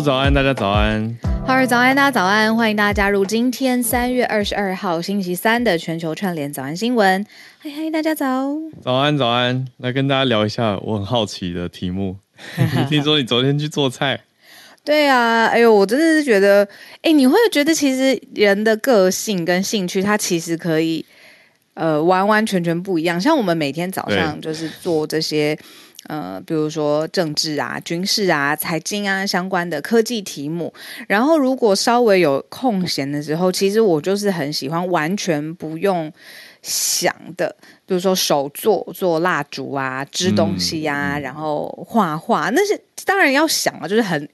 早安，大家早安。好儿早安，大家早安，欢迎大家加入今天三月二十二号星期三的全球串联早安新闻。嗨嗨，大家早。早安，早安，来跟大家聊一下我很好奇的题目。听说你昨天去做菜？对啊，哎呦，我真的是觉得，哎，你会觉得其实人的个性跟兴趣，它其实可以，呃，完完全全不一样。像我们每天早上就是做这些。呃，比如说政治啊、军事啊、财经啊相关的科技题目，然后如果稍微有空闲的时候，其实我就是很喜欢完全不用想的，比如说手做做蜡烛啊、织东西呀、啊，然后画画，那些当然要想啊，就是很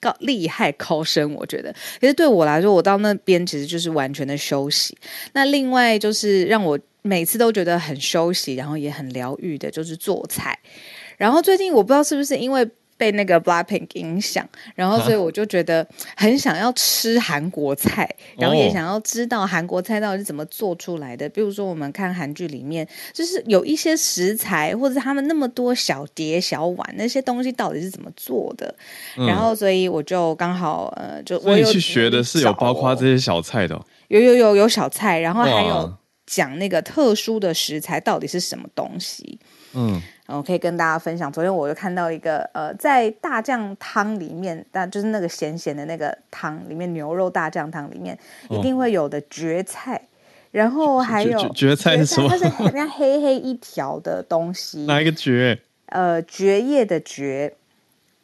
高厉害高深，我觉得。其实对我来说，我到那边其实就是完全的休息。那另外就是让我每次都觉得很休息，然后也很疗愈的，就是做菜。然后最近我不知道是不是因为被那个 Blackpink 影响，然后所以我就觉得很想要吃韩国菜，然后也想要知道韩国菜到底是怎么做出来的。比如说我们看韩剧里面，就是有一些食材或者他们那么多小碟小碗那些东西到底是怎么做的。嗯、然后所以我就刚好呃，就我有去学的是有包括这些小菜的、哦，有有有有小菜，然后还有讲那个特殊的食材到底是什么东西。嗯。我可以跟大家分享，昨天我就看到一个呃，在大酱汤里面，但就是那个咸咸的那个汤里面，牛肉大酱汤里面一定会有的蕨菜，哦、然后还有蕨菜是什么？它是很像黑黑一条的东西。哪一个蕨？呃，蕨叶的蕨。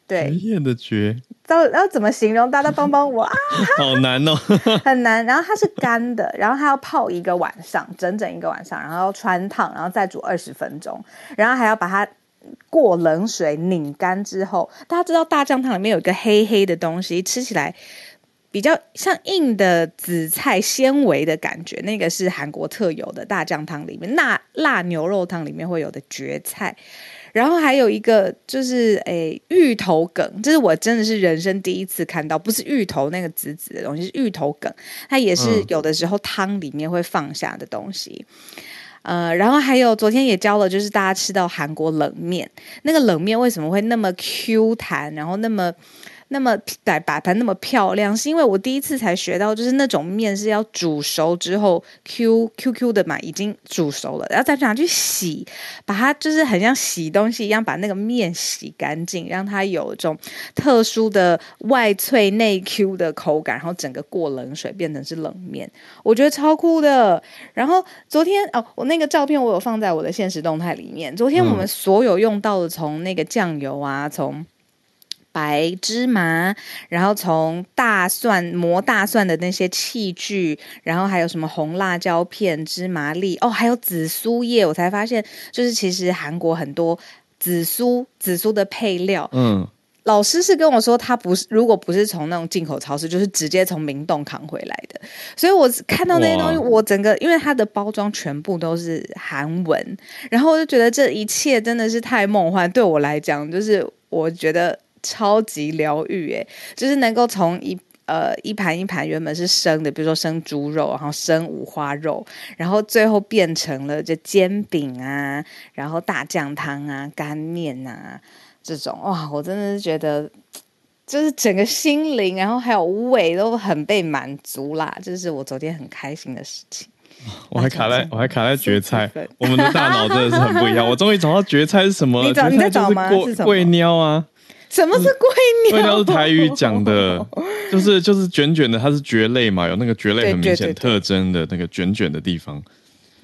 对，的蕨。到要怎么形容？大家帮帮我啊！好难哦，很难。然后它是干的，然后它要泡一个晚上，整整一个晚上，然后要穿烫，然后再煮二十分钟，然后还要把它过冷水拧干之后。大家知道大酱汤里面有一个黑黑的东西，吃起来比较像硬的紫菜纤维的感觉，那个是韩国特有的大酱汤里面，辣辣牛肉汤里面会有的蕨菜。然后还有一个就是诶，芋头梗，这是我真的是人生第一次看到，不是芋头那个紫紫的东西，是芋头梗，它也是有的时候汤里面会放下的东西。嗯、呃，然后还有昨天也教了，就是大家吃到韩国冷面，那个冷面为什么会那么 Q 弹，然后那么。那么摆摆盘那么漂亮，是因为我第一次才学到，就是那种面是要煮熟之后 Q Q Q 的嘛，已经煮熟了，然后再拿去洗，把它就是很像洗东西一样，把那个面洗干净，让它有一种特殊的外脆内 Q 的口感，然后整个过冷水变成是冷面，我觉得超酷的。然后昨天哦，我那个照片我有放在我的现实动态里面。昨天我们所有用到的，从那个酱油啊，从白芝麻，然后从大蒜磨大蒜的那些器具，然后还有什么红辣椒片、芝麻粒，哦，还有紫苏叶，我才发现，就是其实韩国很多紫苏紫苏的配料。嗯，老师是跟我说，他不是，如果不是从那种进口超市，就是直接从明洞扛回来的。所以我看到那些东西，我整个因为它的包装全部都是韩文，然后我就觉得这一切真的是太梦幻。对我来讲，就是我觉得。超级疗愈哎，就是能够从一呃一盘一盘原本是生的，比如说生猪肉，然后生五花肉，然后最后变成了这煎饼啊，然后大酱汤啊、干面啊这种哇，我真的是觉得就是整个心灵，然后还有胃都很被满足啦，这是我昨天很开心的事情。我还卡在我还卡在蕨菜，我们的大脑真的是很不一样。我终于找到蕨菜是什么了，你找你在找吗？是什么？贵鸟啊。什么是龟鸟？龟鸟是台语讲的，就是就是卷卷的，它是蕨类嘛，有那个蕨类很明显特征的那个卷卷的地方。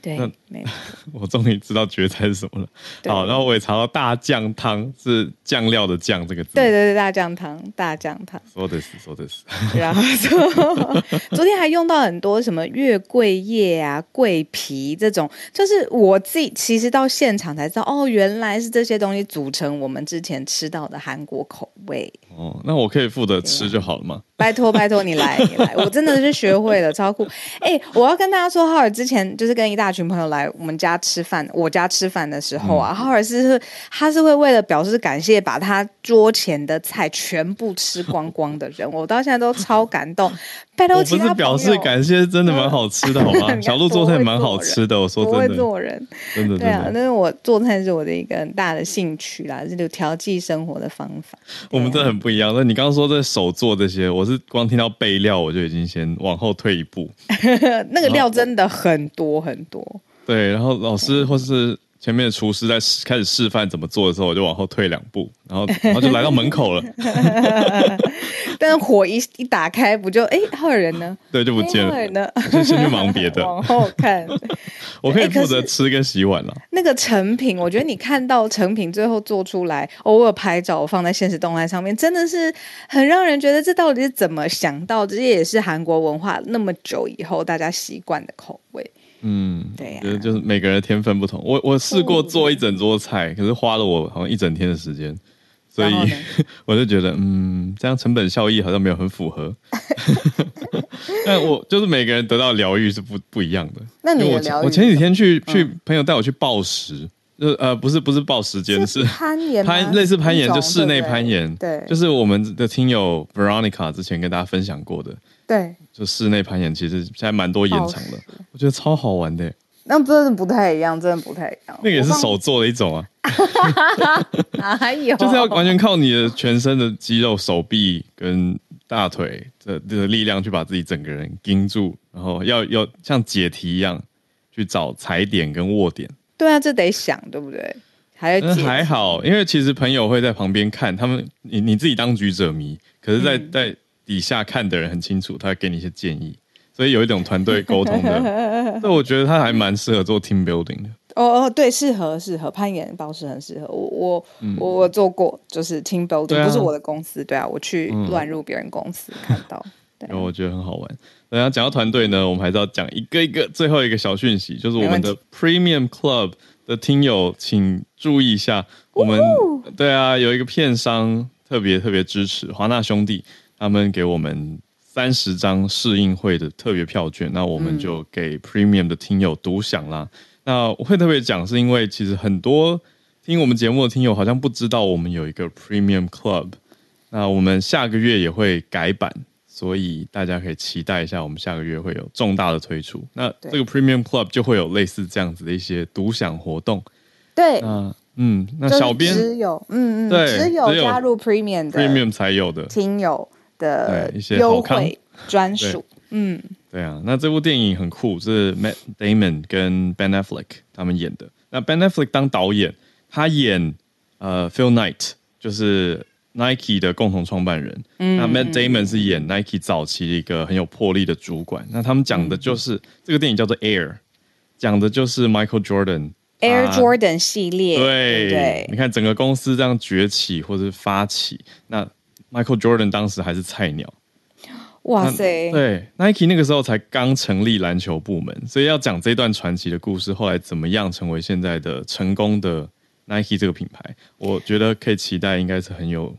对，那没错。我终于知道蕨菜是什么了。好，然后我也查到大酱汤是酱料的酱这个字。对对对，大酱汤，大酱汤。说的是，说的是。然后说，昨天还用到很多什么月桂叶啊、桂皮这种，就是我自己其实到现场才知道，哦，原来是这些东西组成我们之前吃到的韩国口味。哦，那我可以负责吃就好了吗？拜托拜托你来你来，我真的是学会了，超酷！哎、欸，我要跟大家说，浩尔之前就是跟一大群朋友来我们家吃饭，我家吃饭的时候啊，嗯、浩尔是他是会为了表示感谢，把他桌前的菜全部吃光光的人，我到现在都超感动。拜托，我不是表示感谢，真的蛮好吃的，好吗？小鹿做菜蛮好吃的，我说真的，不会做人，真的，对啊，但是我做菜是我的一个很大的兴趣啦，这就调剂生活的方法。我们真的很不一样。那你刚刚说这手做这些，我是光听到备料我就已经先往后退一步。那个料真的很多很多。对，然后老师或是。前面的厨师在开始示范怎么做的时候，我就往后退两步，然后然后就来到门口了。但是火一一打开，不就哎，浩尔人呢？对，就不见了。呢？就先去忙别的。往后看，我可以负责吃跟洗碗了。那个成品，我觉得你看到成品最后做出来，偶尔拍照放在现实动态上面，真的是很让人觉得这到底是怎么想到？这些也是韩国文化那么久以后大家习惯的口味。嗯，对呀、啊，就是每个人的天分不同。我我试过做一整桌菜，可是花了我好像一整天的时间，所以 我就觉得，嗯，这样成本效益好像没有很符合。但我就是每个人得到疗愈是不不一样的。那你我我前几天去去朋友带我去抱石，就呃不是不是报时间，是攀岩攀类似攀岩，就室内攀岩。对，就是我们的听友 Veronica 之前跟大家分享过的。对，就室内攀岩，其实现在蛮多岩场的，我觉得超好玩的。那真的不太一样，真的不太一样。那个也是手做的一种啊，哪有？就是要完全靠你的全身的肌肉、手臂跟大腿的的力量去把自己整个人盯住，然后要要像解题一样去找踩点跟握点。对啊，这得想，对不对？还有还好，因为其实朋友会在旁边看，他们你你自己当局者迷，可是在，在、嗯、在。底下看的人很清楚，他会给你一些建议，所以有一种团队沟通的。那我觉得他还蛮适合做 team building 的。哦哦，对，适合适合攀岩倒是很适合。我我、嗯、我我做过，就是 team building，、啊、不是我的公司，对啊，我去乱入别人公司、嗯、看到。对，我觉得很好玩。等下讲到团队呢，我们还是要讲一个一个最后一个小讯息，就是我们的 Premium Club 的听友，请注意一下，我们对啊，有一个片商特别特别支持华纳兄弟。他们给我们三十张试映会的特别票券，那我们就给 Premium 的听友独享啦。嗯、那我会特别讲，是因为其实很多听我们节目的听友好像不知道我们有一个 Premium Club。那我们下个月也会改版，所以大家可以期待一下，我们下个月会有重大的推出。那这个 Premium Club 就会有类似这样子的一些独享活动。对，那嗯，那小编只有嗯嗯，对，只有加入 Premium 的 Premium 才有的听友。的一些优惠专属，嗯，对啊，那这部电影很酷，是 Matt Damon 跟 Ben Affleck 他们演的。那 Ben Affleck 当导演，他演呃 Phil Knight，就是 Nike 的共同创办人。嗯，那 Matt Damon 是演 Nike 早期的一个很有魄力的主管。那他们讲的就是、嗯、这个电影叫做 Air，讲的就是 Michael Jordan Air Jordan 系列。对对，对，你看整个公司这样崛起或者发起，那。Michael Jordan 当时还是菜鸟，哇塞！对，Nike 那个时候才刚成立篮球部门，所以要讲这段传奇的故事，后来怎么样成为现在的成功的 Nike 这个品牌，我觉得可以期待，应该是很有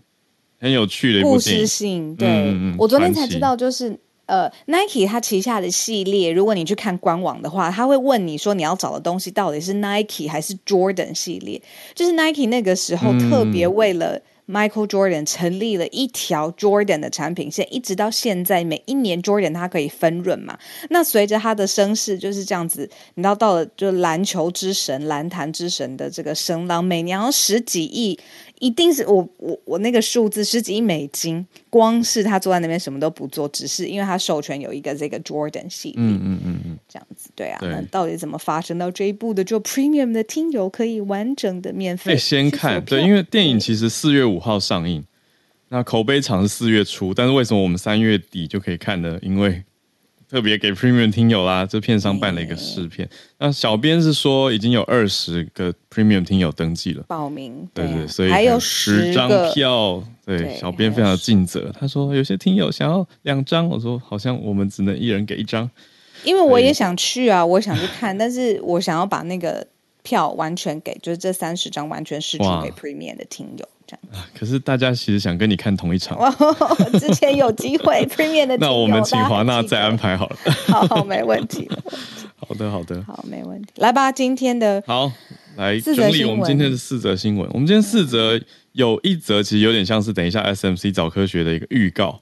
很有趣的一部故事性。对、嗯、我昨天才知道，就是呃，Nike 它旗下的系列，如果你去看官网的话，他会问你说你要找的东西到底是 Nike 还是 Jordan 系列，就是 Nike 那个时候特别为了、嗯。Michael Jordan 成立了一条 Jordan 的产品线，一直到现在，每一年 Jordan 它可以分润嘛。那随着他的声势就是这样子，你知道到了就篮球之神、篮坛之神的这个声浪，每年要十几亿。一定是我我我那个数字十几亿美金，光是他坐在那边什么都不做，只是因为他授权有一个这个 Jordan 系列，嗯嗯嗯嗯，这样子对啊对。那到底怎么发生到这一步的？就 Premium 的听友可以完整的免费先看，对，因为电影其实四月五号上映，那口碑场是四月初，但是为什么我们三月底就可以看呢？因为特别给 Premium 听友啦，这片商办了一个试片。那小编是说已经有二十个 Premium 听友登记了，报名，对对，所以还有十张票。对，小编非常尽责，他说有些听友想要两张，我说好像我们只能一人给一张，因为我也想去啊，我想去看，但是我想要把那个票完全给，就是这三十张完全释出给 Premium 的听友这样。可是大家其实想跟你看同一场。之前有机会 Premium 的，那我们请华纳再安排好了。好，好，没问题。好的，好的，好，没问题。来吧，今天的好来整理我们今天的四则新闻。我们今天四则有一则其实有点像是等一下 SMC 早科学的一个预告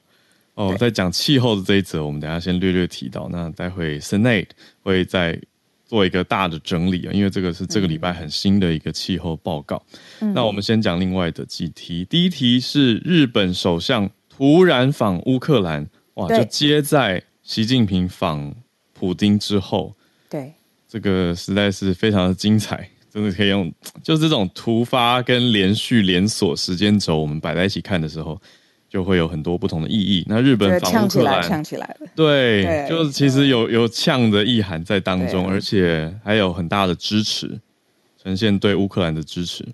哦，在讲气候的这一则，我们等一下先略略提到。那待会 Senate 会再。做一个大的整理啊，因为这个是这个礼拜很新的一个气候报告。嗯、那我们先讲另外的几题。第一题是日本首相突然访乌克兰，哇，就接在习近平访普丁之后。对，这个实在是非常的精彩，真的可以用，就是这种突发跟连续连锁时间轴，我们摆在一起看的时候。就会有很多不同的意义。那日本访乌克兰，呛起来了，对，对就是其实有有呛的意涵在当中，而且还有很大的支持，呈现对乌克兰的支持。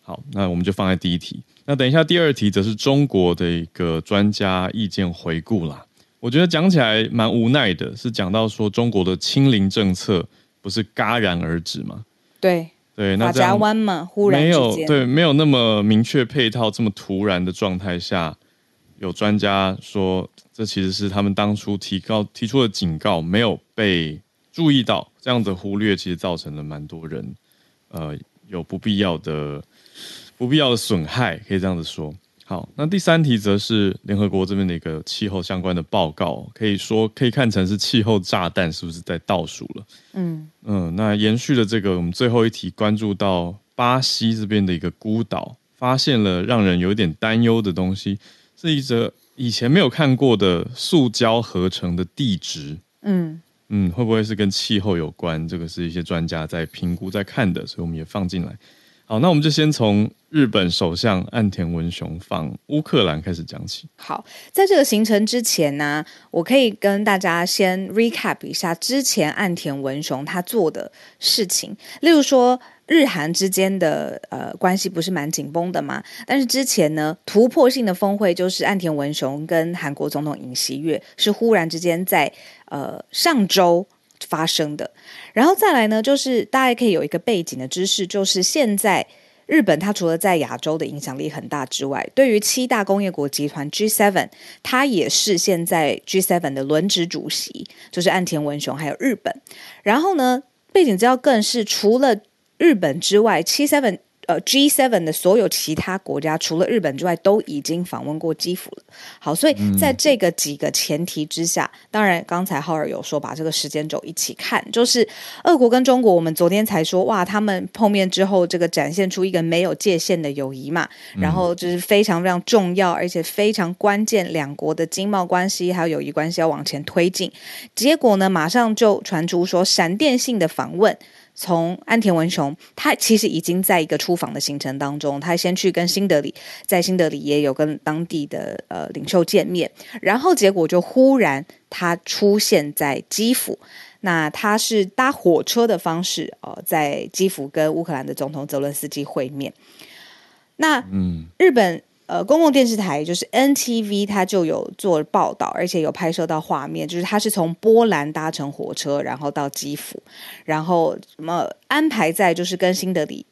好，那我们就放在第一题。那等一下第二题则是中国的一个专家意见回顾啦。我觉得讲起来蛮无奈的，是讲到说中国的清零政策不是戛然而止吗？对。对，那这样没有对，没有那么明确配套，这么突然的状态下，有专家说，这其实是他们当初提高提出的警告没有被注意到，这样的忽略其实造成了蛮多人，呃，有不必要的不必要的损害，可以这样子说。好，那第三题则是联合国这边的一个气候相关的报告，可以说可以看成是气候炸弹是不是在倒数了？嗯嗯，那延续了这个，我们最后一题关注到巴西这边的一个孤岛，发现了让人有点担忧的东西，是一则以前没有看过的塑胶合成的地质。嗯嗯，会不会是跟气候有关？这个是一些专家在评估在看的，所以我们也放进来。好，那我们就先从日本首相岸田文雄访乌克兰开始讲起。好，在这个行程之前呢，我可以跟大家先 recap 一下之前岸田文雄他做的事情。例如说，日韩之间的呃关系不是蛮紧绷的吗？但是之前呢，突破性的峰会就是岸田文雄跟韩国总统尹锡悦是忽然之间在呃上周。发生的，然后再来呢，就是大家可以有一个背景的知识，就是现在日本它除了在亚洲的影响力很大之外，对于七大工业国集团 G7，它也是现在 G7 的轮值主席，就是岸田文雄还有日本。然后呢，背景资料更是除了日本之外，七7。呃，G7 的所有其他国家，除了日本之外，都已经访问过基辅了。好，所以在这个几个前提之下，嗯、当然刚才浩尔有说把这个时间轴一起看，就是俄国跟中国，我们昨天才说哇，他们碰面之后，这个展现出一个没有界限的友谊嘛，然后就是非常非常重要，而且非常关键，两国的经贸关系还有友谊关系要往前推进。结果呢，马上就传出说闪电性的访问。从安田文雄，他其实已经在一个出访的行程当中，他先去跟新德里，在新德里也有跟当地的呃领袖见面，然后结果就忽然他出现在基辅，那他是搭火车的方式呃，在基辅跟乌克兰的总统泽伦斯基会面，那嗯，日本。呃，公共电视台就是 NTV，它就有做报道，而且有拍摄到画面，就是它是从波兰搭乘火车，然后到基辅，然后什么安排在就是跟新德里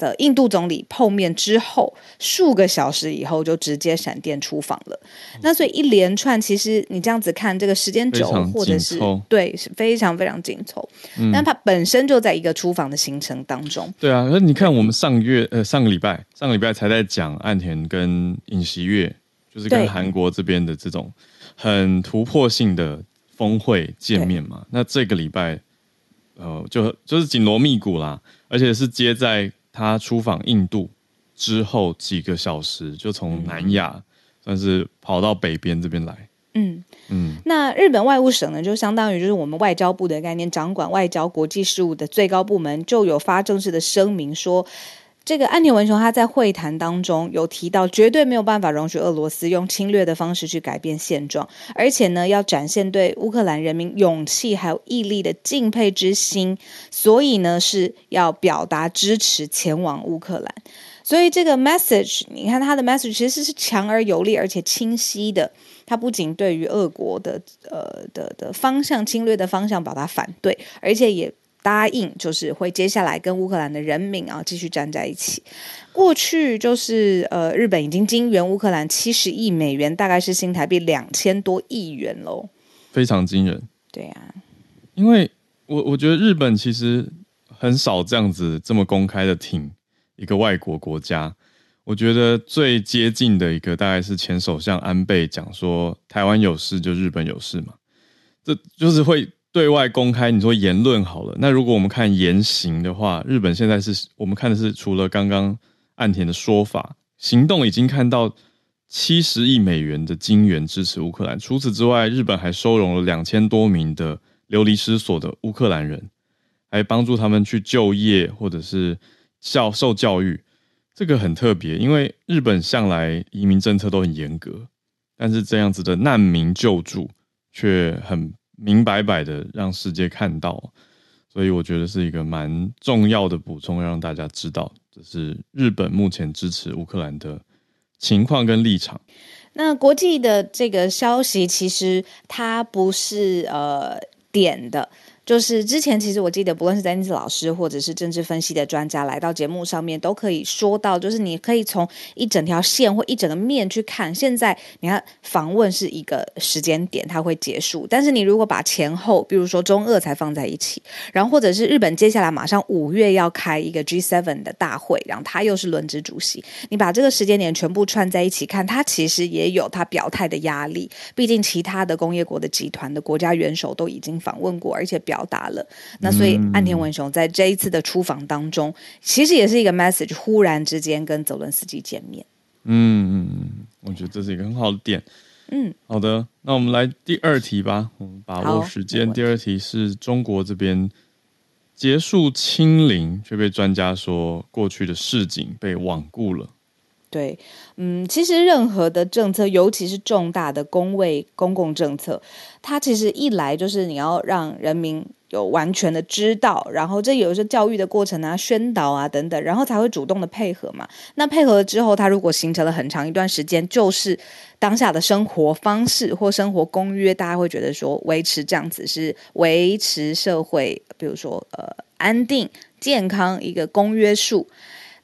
的印度总理碰面之后，数个小时以后就直接闪电出访了。嗯、那所以一连串，其实你这样子看这个时间轴，或者是对，是非常非常紧凑。嗯，但它本身就在一个出访的行程当中。对啊，那你看我们上个月呃上个礼拜上个礼拜才在讲岸田跟尹锡悦，就是跟韩国这边的这种很突破性的峰会见面嘛。那这个礼拜呃就就是紧锣密鼓啦，而且是接在。他出访印度之后几个小时，就从南亚算是跑到北边这边来。嗯嗯，那日本外务省呢，就相当于就是我们外交部的概念，掌管外交国际事务的最高部门，就有发正式的声明说。这个安田文雄他在会谈当中有提到，绝对没有办法容许俄罗斯用侵略的方式去改变现状，而且呢，要展现对乌克兰人民勇气还有毅力的敬佩之心，所以呢，是要表达支持前往乌克兰。所以这个 message，你看他的 message 其实是强而有力，而且清晰的。他不仅对于俄国的呃的的方向侵略的方向表达反对，而且也。答应就是会接下来跟乌克兰的人民啊继续站在一起。过去就是呃，日本已经经援乌克兰七十亿美元，大概是新台币两千多亿元喽，非常惊人。对啊，因为我我觉得日本其实很少这样子这么公开的挺一个外国国家。我觉得最接近的一个大概是前首相安倍讲说，台湾有事就日本有事嘛，这就是会。对外公开，你说言论好了，那如果我们看言行的话，日本现在是我们看的是除了刚刚岸田的说法，行动已经看到七十亿美元的金援支持乌克兰。除此之外，日本还收容了两千多名的流离失所的乌克兰人，还帮助他们去就业或者是教受教育。这个很特别，因为日本向来移民政策都很严格，但是这样子的难民救助却很。明白白的让世界看到，所以我觉得是一个蛮重要的补充，让大家知道这是日本目前支持乌克兰的情况跟立场。那国际的这个消息，其实它不是呃点的。就是之前其实我记得，不论是詹尼斯老师或者是政治分析的专家来到节目上面，都可以说到，就是你可以从一整条线或一整个面去看。现在你看访问是一个时间点，它会结束，但是你如果把前后，比如说中俄才放在一起，然后或者是日本接下来马上五月要开一个 G7 的大会，然后他又是轮值主席，你把这个时间点全部串在一起看，他其实也有他表态的压力。毕竟其他的工业国的集团的国家元首都已经访问过，而且表。表达了，那所以岸田文雄在这一次的出访当中，其实也是一个 message，忽然之间跟泽伦斯基见面。嗯嗯，我觉得这是一个很好的点。嗯，好的，那我们来第二题吧，我们把握时间。第二题是中国这边结束清零，却被专家说过去的市井被罔顾了。对，嗯，其实任何的政策，尤其是重大的公卫公共政策，它其实一来就是你要让人民有完全的知道，然后这有一些教育的过程啊、宣导啊等等，然后才会主动的配合嘛。那配合了之后，它如果形成了很长一段时间，就是当下的生活方式或生活公约，大家会觉得说维持这样子是维持社会，比如说呃安定健康一个公约数。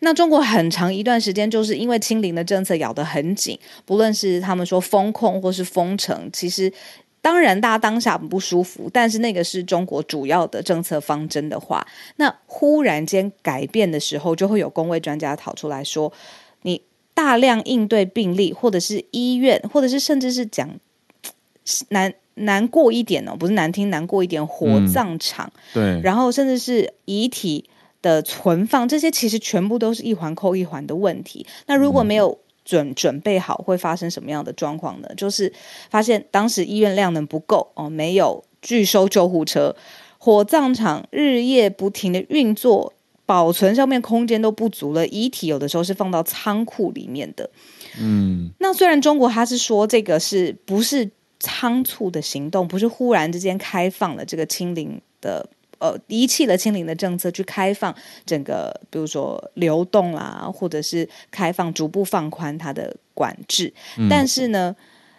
那中国很长一段时间就是因为清零的政策咬得很紧，不论是他们说封控或是封城，其实当然大家当下很不舒服，但是那个是中国主要的政策方针的话，那忽然间改变的时候，就会有工位专家跑出来说，你大量应对病例，或者是医院，或者是甚至是讲难难过一点哦，不是难听，难过一点，火葬场，嗯、对，然后甚至是遗体。的存放，这些其实全部都是一环扣一环的问题。那如果没有准准备好，会发生什么样的状况呢？就是发现当时医院量能不够哦，没有拒收救护车，火葬场日夜不停的运作，保存上面空间都不足了，遗体有的时候是放到仓库里面的。嗯，那虽然中国他是说这个是不是仓促的行动，不是忽然之间开放了这个清零的。呃，遗弃了清零的政策，去开放整个，比如说流动啦，或者是开放逐步放宽它的管制。嗯。但是呢，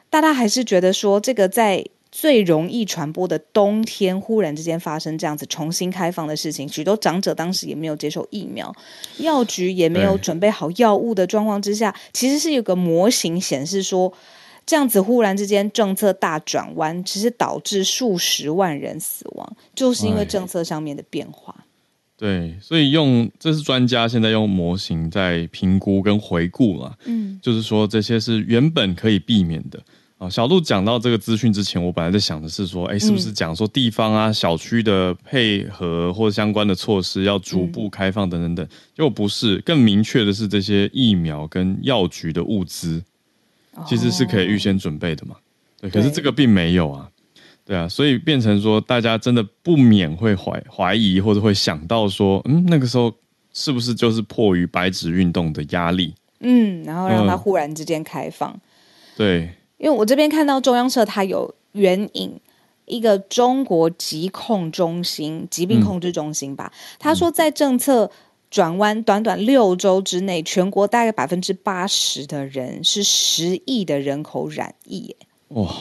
大家还是觉得说，这个在最容易传播的冬天，忽然之间发生这样子重新开放的事情，许多长者当时也没有接受疫苗，药局也没有准备好药物的状况之下，其实是有个模型显示说。这样子忽然之间政策大转弯，其实导致数十万人死亡，就是因为政策上面的变化。对，所以用这是专家现在用模型在评估跟回顾了。嗯，就是说这些是原本可以避免的啊。小路讲到这个资讯之前，我本来在想的是说，哎，是不是讲说地方啊、小区的配合或相关的措施要逐步开放等等等，结果不是，更明确的是这些疫苗跟药局的物资。其实是可以预先准备的嘛，对，可是这个并没有啊，对啊，所以变成说大家真的不免会怀怀疑或者会想到说，嗯，那个时候是不是就是迫于白纸运动的压力？嗯，然后让它忽然之间开放。嗯、对，因为我这边看到中央社它有援引一个中国疾控中心、疾病控制中心吧，他、嗯、说在政策转弯短短六周之内，全国大概百分之八十的人是十亿的人口染疫。哇，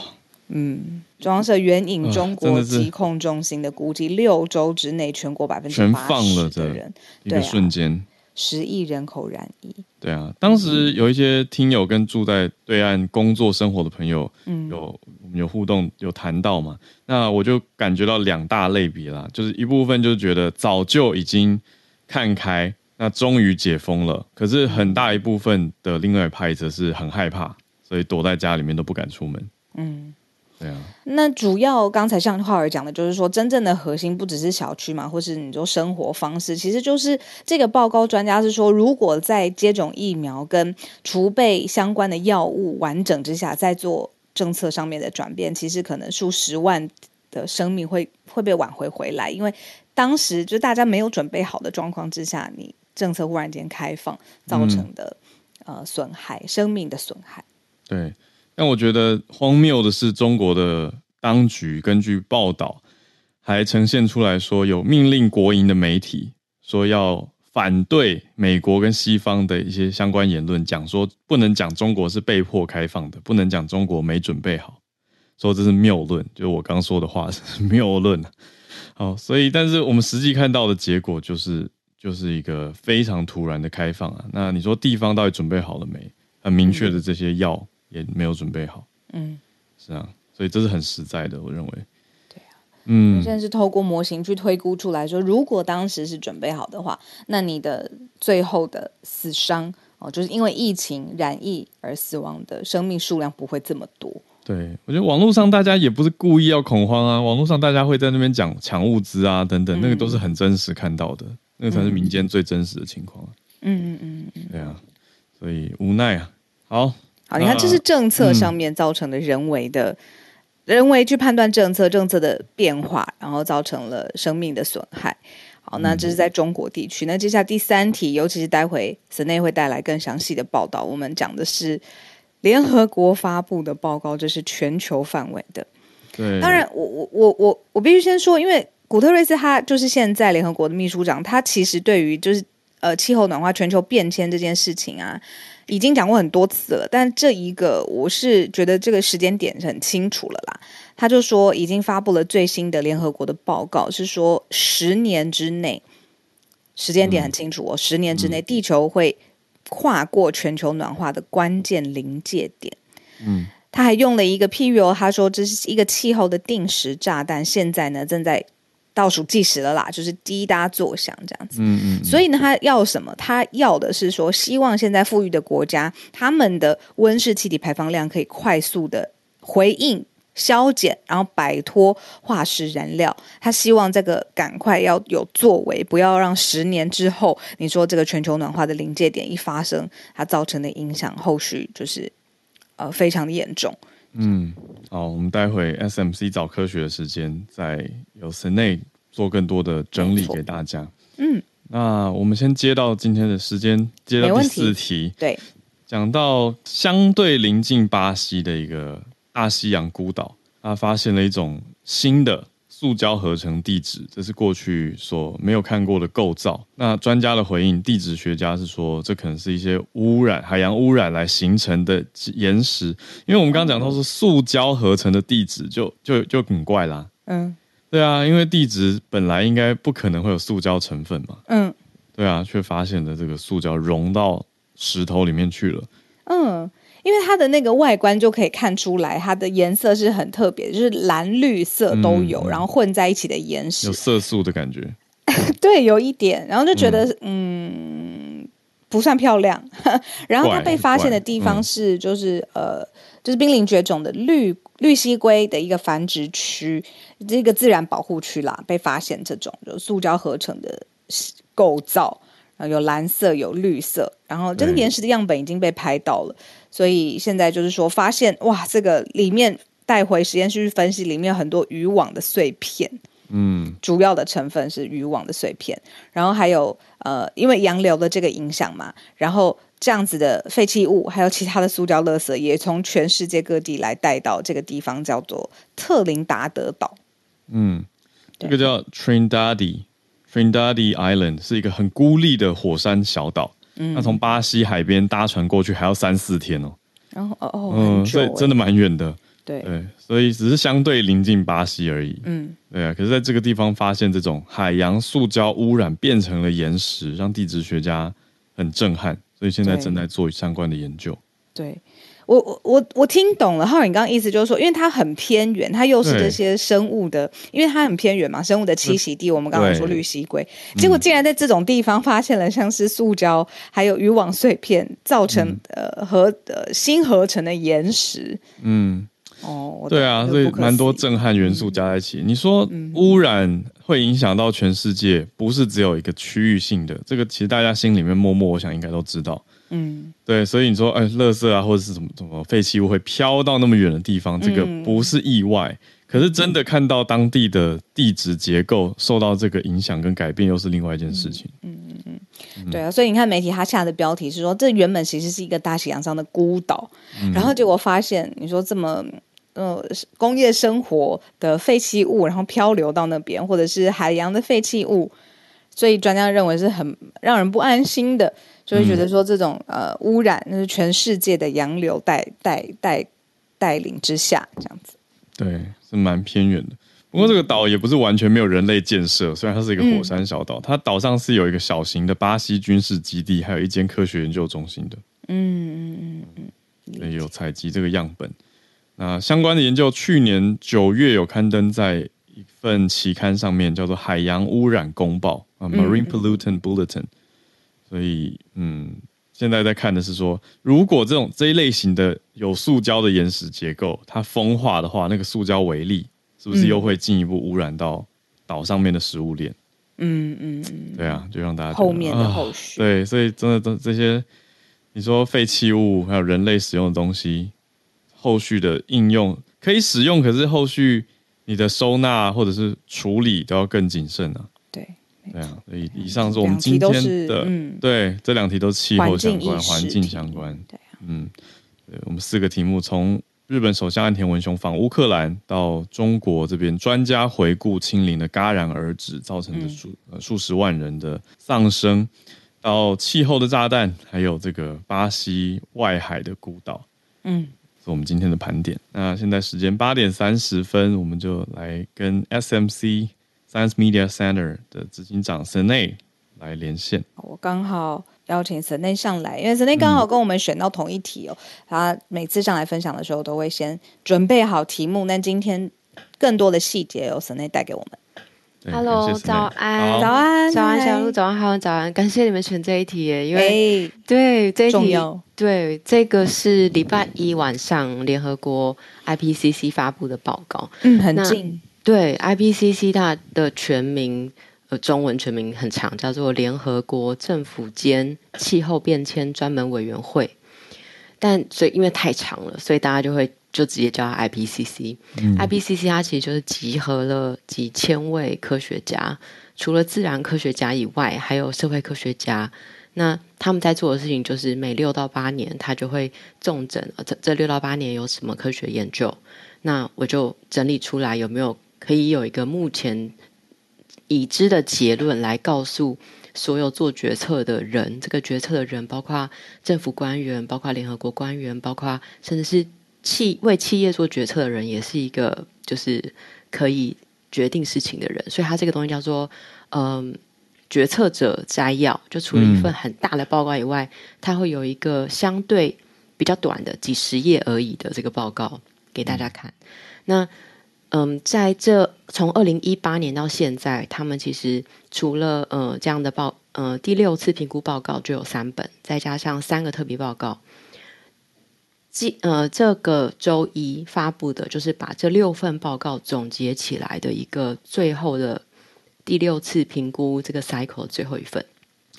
嗯。中央社援引中国疾控中心的估计，六周之内全国百分之八十的人，一个瞬间十亿人口染疫。对啊，当时有一些听友跟住在对岸工作生活的朋友，嗯，有有互动，有谈到嘛？那我就感觉到两大类别啦，就是一部分就是觉得早就已经看开，那终于解封了，可是很大一部分的另外一派则是很害怕，所以躲在家里面都不敢出门。嗯。对啊，那主要刚才像浩尔讲的，就是说真正的核心不只是小区嘛，或是你说生活方式，其实就是这个报告专家是说，如果在接种疫苗跟储备相关的药物完整之下，再做政策上面的转变，其实可能数十万的生命会会被挽回回来，因为当时就大家没有准备好的状况之下，你政策忽然间开放造成的、嗯、呃损害，生命的损害，对。但我觉得荒谬的是，中国的当局根据报道还呈现出来说，有命令国营的媒体说要反对美国跟西方的一些相关言论，讲说不能讲中国是被迫开放的，不能讲中国没准备好，说这是谬论，就是我刚说的话是 谬论。好，所以但是我们实际看到的结果就是就是一个非常突然的开放啊。那你说地方到底准备好了没？很明确的这些药。也没有准备好，嗯，是啊，所以这是很实在的，我认为，对啊，嗯，现在是透过模型去推估出来说，如果当时是准备好的话，那你的最后的死伤哦，就是因为疫情染疫而死亡的生命数量不会这么多。对，我觉得网络上大家也不是故意要恐慌啊，网络上大家会在那边讲抢物资啊等等，嗯，那个都是很真实看到的，那个才是民间最真实的情况。嗯嗯嗯嗯，对啊，所以无奈啊，好。好，你看，这是政策上面造成的人为的，嗯、人为去判断政策，政策的变化，然后造成了生命的损害。好，那这是在中国地区。嗯、那接下来第三题，尤其是待会森内会带来更详细的报道。我们讲的是联合国发布的报告，这是全球范围的。对，当然，我我我我我必须先说，因为古特瑞斯他就是现在联合国的秘书长，他其实对于就是呃气候暖化、全球变迁这件事情啊。已经讲过很多次了，但这一个我是觉得这个时间点是很清楚了啦。他就说已经发布了最新的联合国的报告，是说十年之内，时间点很清楚哦，嗯、十年之内地球会跨过全球暖化的关键临界点。嗯，他还用了一个譬喻哦，他说这是一个气候的定时炸弹，现在呢正在。倒数计时了啦，就是滴答作响这样子。嗯嗯。所以呢，他要什么？他要的是说，希望现在富裕的国家，他们的温室气体排放量可以快速的回应、削减，然后摆脱化石燃料。他希望这个赶快要有作为，不要让十年之后，你说这个全球暖化的临界点一发生，它造成的影响后续就是呃非常的严重。嗯，好，我们待会 SMC 找科学的时间，再由森内做更多的整理给大家。嗯，那我们先接到今天的时间，接到第四题。对，讲到相对临近巴西的一个大西洋孤岛，他发现了一种新的。塑胶合成地质，这是过去所没有看过的构造。那专家的回应，地质学家是说，这可能是一些污染、海洋污染来形成的岩石。因为我们刚刚讲到是塑胶合成的地质，就就就很怪啦。嗯，对啊，因为地质本来应该不可能会有塑胶成分嘛。嗯，对啊，却发现了这个塑胶融到石头里面去了。嗯。因为它的那个外观就可以看出来，它的颜色是很特别，就是蓝绿色都有，嗯、然后混在一起的岩石，有色素的感觉。对，有一点，然后就觉得嗯，嗯，不算漂亮。然后它被发现的地方是，就是、嗯、呃，就是濒临绝种的绿绿蜥龟的一个繁殖区，这个自然保护区啦，被发现这种就塑胶合成的构造。有蓝色，有绿色，然后这个岩石的样本已经被拍到了，所以现在就是说发现哇，这个里面带回实验室去分析，里面有很多渔网的碎片。嗯，主要的成分是渔网的碎片，然后还有呃，因为洋流的这个影响嘛，然后这样子的废弃物还有其他的塑胶垃圾也从全世界各地来带到这个地方，叫做特林达德岛。嗯，这个叫 Trindade Trindade Island 是一个很孤立的火山小岛。嗯，那从巴西海边搭船过去还要三四天哦。然后哦哦，嗯，所以真的蛮远的。对对，所以只是相对临近巴西而已。嗯，对啊。可是在这个地方发现这种海洋塑胶污染变成了岩石，让地质学家很震撼。所以现在正在做相关的研究。对。我我我我听懂了，浩尔，你刚刚意思就是说，因为它很偏远，它又是这些生物的，因为它很偏远嘛，生物的栖息地。我们刚刚说绿蜥龟，结果竟然在这种地方发现了像是塑胶，还有渔网碎片，造成、嗯、呃和呃新合成的岩石。嗯，哦，对啊，所以蛮多震撼元素加在一起。嗯、你说污染会影响到全世界，不是只有一个区域性的，这个其实大家心里面默默，我想应该都知道。嗯，对，所以你说，哎，垃圾啊，或者是什么什么废弃物会飘到那么远的地方，这个不是意外。嗯、可是真的看到当地的地质结构受到这个影响跟改变，又是另外一件事情。嗯嗯嗯，嗯对啊，所以你看媒体他下的标题是说，这原本其实是一个大西洋上的孤岛，嗯、然后结果发现，你说这么呃工业生活的废弃物，然后漂流到那边，或者是海洋的废弃物，所以专家认为是很让人不安心的。就会觉得说这种、嗯、呃污染，那是全世界的洋流带带带带领之下这样子。对，是蛮偏远的。不过这个岛也不是完全没有人类建设，虽然它是一个火山小岛，嗯、它岛上是有一个小型的巴西军事基地，还有一间科学研究中心的。嗯嗯嗯嗯，也有采集这个样本。那相关的研究去年九月有刊登在一份期刊上面，叫做《海洋污染公报》啊，《Marine Pollutant Bulletin》。所以，嗯，现在在看的是说，如果这种这一类型的有塑胶的岩石结构，它风化的话，那个塑胶微粒是不是又会进一步污染到岛上面的食物链？嗯嗯嗯，对啊，就让大家后面的后续、啊。对，所以真的都这些，你说废弃物还有人类使用的东西，后续的应用可以使用，可是后续你的收纳或者是处理都要更谨慎啊。对啊，以以上是我们今天的，嗯、对，这两题都是气候相关、环境相关。对啊，嗯，对，我们四个题目，从日本首相岸田文雄访乌克兰，到中国这边专家回顾清零的戛然而止造成的数、嗯、呃数十万人的丧生，到气候的炸弹，还有这个巴西外海的孤岛，嗯，是我们今天的盘点。那现在时间八点三十分，我们就来跟 SMC。Science Media Center 的执行长 Senei 来连线，我刚好邀请 Senei 上来，因为 Senei 刚好跟我们选到同一题哦。他、嗯、每次上来分享的时候，都会先准备好题目，那今天更多的细节由 Senei 带给我们。Hello，早安，早安，早安，小鹿，早安，好，早安，感谢你们选这一题耶，因为、欸、对这一题，重要。对这个是礼拜一晚上联合国 IPCC 发布的报告，嗯，很近。对，IPCC 它的全名，呃，中文全名很长，叫做联合国政府间气候变迁专门委员会。但所以因为太长了，所以大家就会就直接叫它 IPCC。嗯、IPCC 它其实就是集合了几千位科学家，除了自然科学家以外，还有社会科学家。那他们在做的事情就是每六到八年，他就会重整这这六到八年有什么科学研究。那我就整理出来有没有。可以有一个目前已知的结论来告诉所有做决策的人，这个决策的人包括政府官员，包括联合国官员，包括甚至是企为企业做决策的人，也是一个就是可以决定事情的人。所以，他这个东西叫做嗯决策者摘要，就除了一份很大的报告以外，他会有一个相对比较短的几十页而已的这个报告给大家看。那嗯，在这从二零一八年到现在，他们其实除了呃这样的报呃第六次评估报告就有三本，再加上三个特别报告。即呃这个周一发布的，就是把这六份报告总结起来的一个最后的第六次评估这个 cycle 最后一份。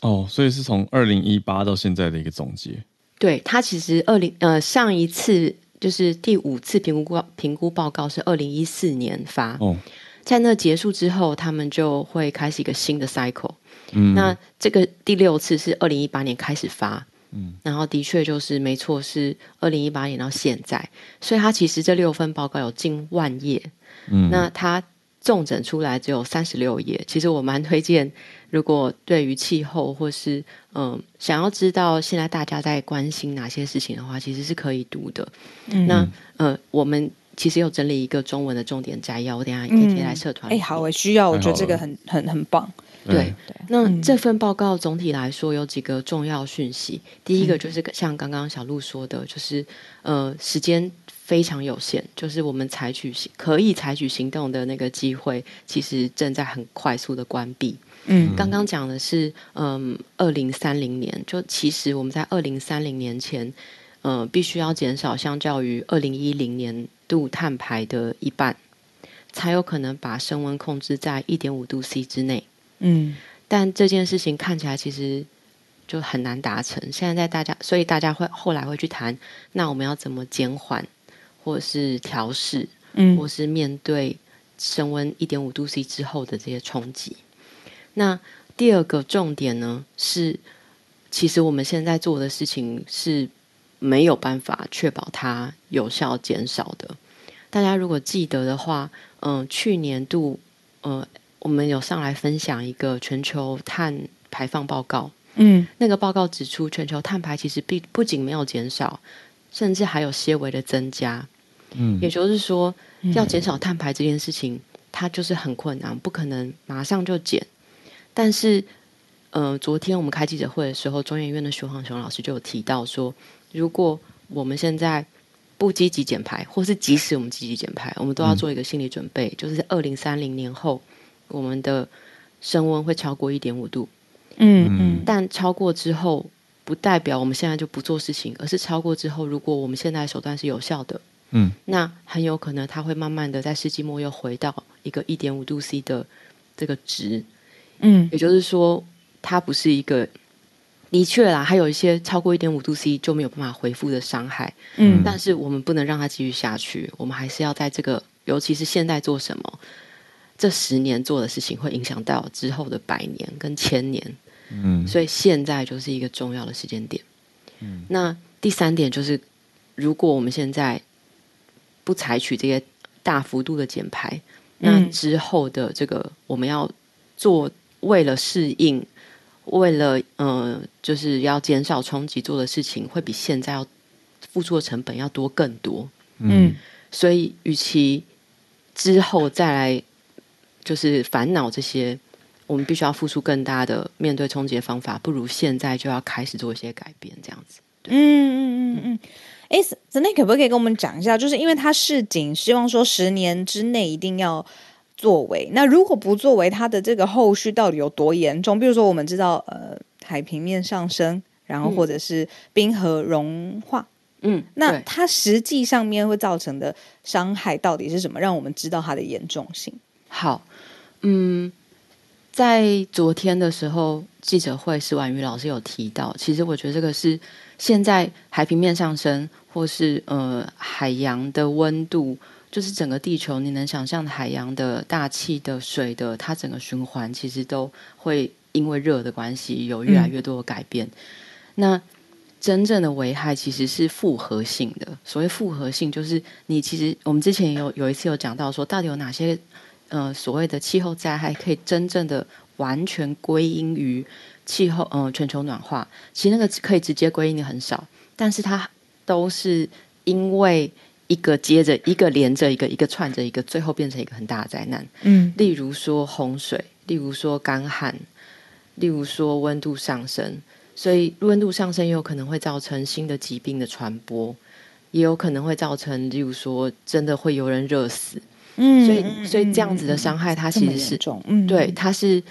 哦，所以是从二零一八到现在的一个总结。对，他其实二零呃上一次。就是第五次评估报评估报告是二零一四年发，哦，在那结束之后，他们就会开始一个新的 cycle。嗯，那这个第六次是二零一八年开始发，嗯，然后的确就是没错，是二零一八年到现在，所以它其实这六份报告有近万页，嗯，那它重整出来只有三十六页。其实我蛮推荐，如果对于气候或是嗯、呃、想要知道现在大家在关心哪些事情的话，其实是可以读的。嗯，那呃我们。其实有整理一个中文的重点摘要，我等下也可以贴在社团。哎、嗯，好，我需要，我觉得这个很很很棒。对，对那这份报告总体来说有几个重要讯息。嗯、第一个就是像刚刚小路说的，就是呃，时间非常有限，就是我们采取可以采取行动的那个机会，其实正在很快速的关闭。嗯，刚刚讲的是，嗯、呃，二零三零年，就其实我们在二零三零年前，呃，必须要减少相较于二零一零年度碳排的一半，才有可能把升温控制在一点五度 C 之内。嗯，但这件事情看起来其实就很难达成。现在在大家，所以大家会后来会去谈，那我们要怎么减缓，或者是调试，嗯，或是面对升温一点五度 C 之后的这些冲击。那第二个重点呢，是其实我们现在做的事情是。没有办法确保它有效减少的。大家如果记得的话，嗯、呃，去年度，呃，我们有上来分享一个全球碳排放报告。嗯，那个报告指出，全球碳排其实并不仅没有减少，甚至还有些微的增加。嗯，也就是说，要减少碳排这件事情，它就是很困难，不可能马上就减。但是，呃，昨天我们开记者会的时候，中研院的徐晃雄老师就有提到说。如果我们现在不积极减排，或是即使我们积极减排，我们都要做一个心理准备，嗯、就是在二零三零年后，我们的升温会超过一点五度。嗯嗯。但超过之后，不代表我们现在就不做事情，而是超过之后，如果我们现在的手段是有效的，嗯，那很有可能它会慢慢的在世纪末又回到一个一点五度 C 的这个值。嗯，也就是说，它不是一个。的确啦，还有一些超过一点五度 C 就没有办法恢复的伤害。嗯，但是我们不能让它继续下去，我们还是要在这个，尤其是现在做什么，这十年做的事情会影响到之后的百年跟千年。嗯，所以现在就是一个重要的时间点。嗯，那第三点就是，如果我们现在不采取这些大幅度的减排，那之后的这个我们要做，为了适应。为了嗯、呃，就是要减少冲击，做的事情会比现在要付出的成本要多更多。嗯，所以与其之后再来就是烦恼这些，我们必须要付出更大的面对冲击的方法，不如现在就要开始做一些改变，这样子。嗯嗯嗯嗯。哎，那可不可以跟我们讲一下？就是因为他市井，希望说十年之内一定要。作为那如果不作为，它的这个后续到底有多严重？比如说，我们知道呃海平面上升，然后或者是冰河融化，嗯，那它实际上面会造成的伤害到底是什么？让我们知道它的严重性。好，嗯，在昨天的时候记者会，施婉瑜老师有提到，其实我觉得这个是现在海平面上升，或是呃海洋的温度。就是整个地球，你能想象海洋的大气的水的，它整个循环其实都会因为热的关系有越来越多的改变。那真正的危害其实是复合性的。所谓复合性，就是你其实我们之前有有一次有讲到说，到底有哪些呃所谓的气候灾害可以真正的完全归因于气候呃全球暖化？其实那个可以直接归因的很少，但是它都是因为。一个接着一个连着一个，一个串着一个，最后变成一个很大的灾难。嗯，例如说洪水，例如说干旱，例如说温度上升，所以温度上升也有可能会造成新的疾病的传播，也有可能会造成，例如说真的会有人热死。嗯，所以所以这样子的伤害，它其实是重，嗯，对，它是，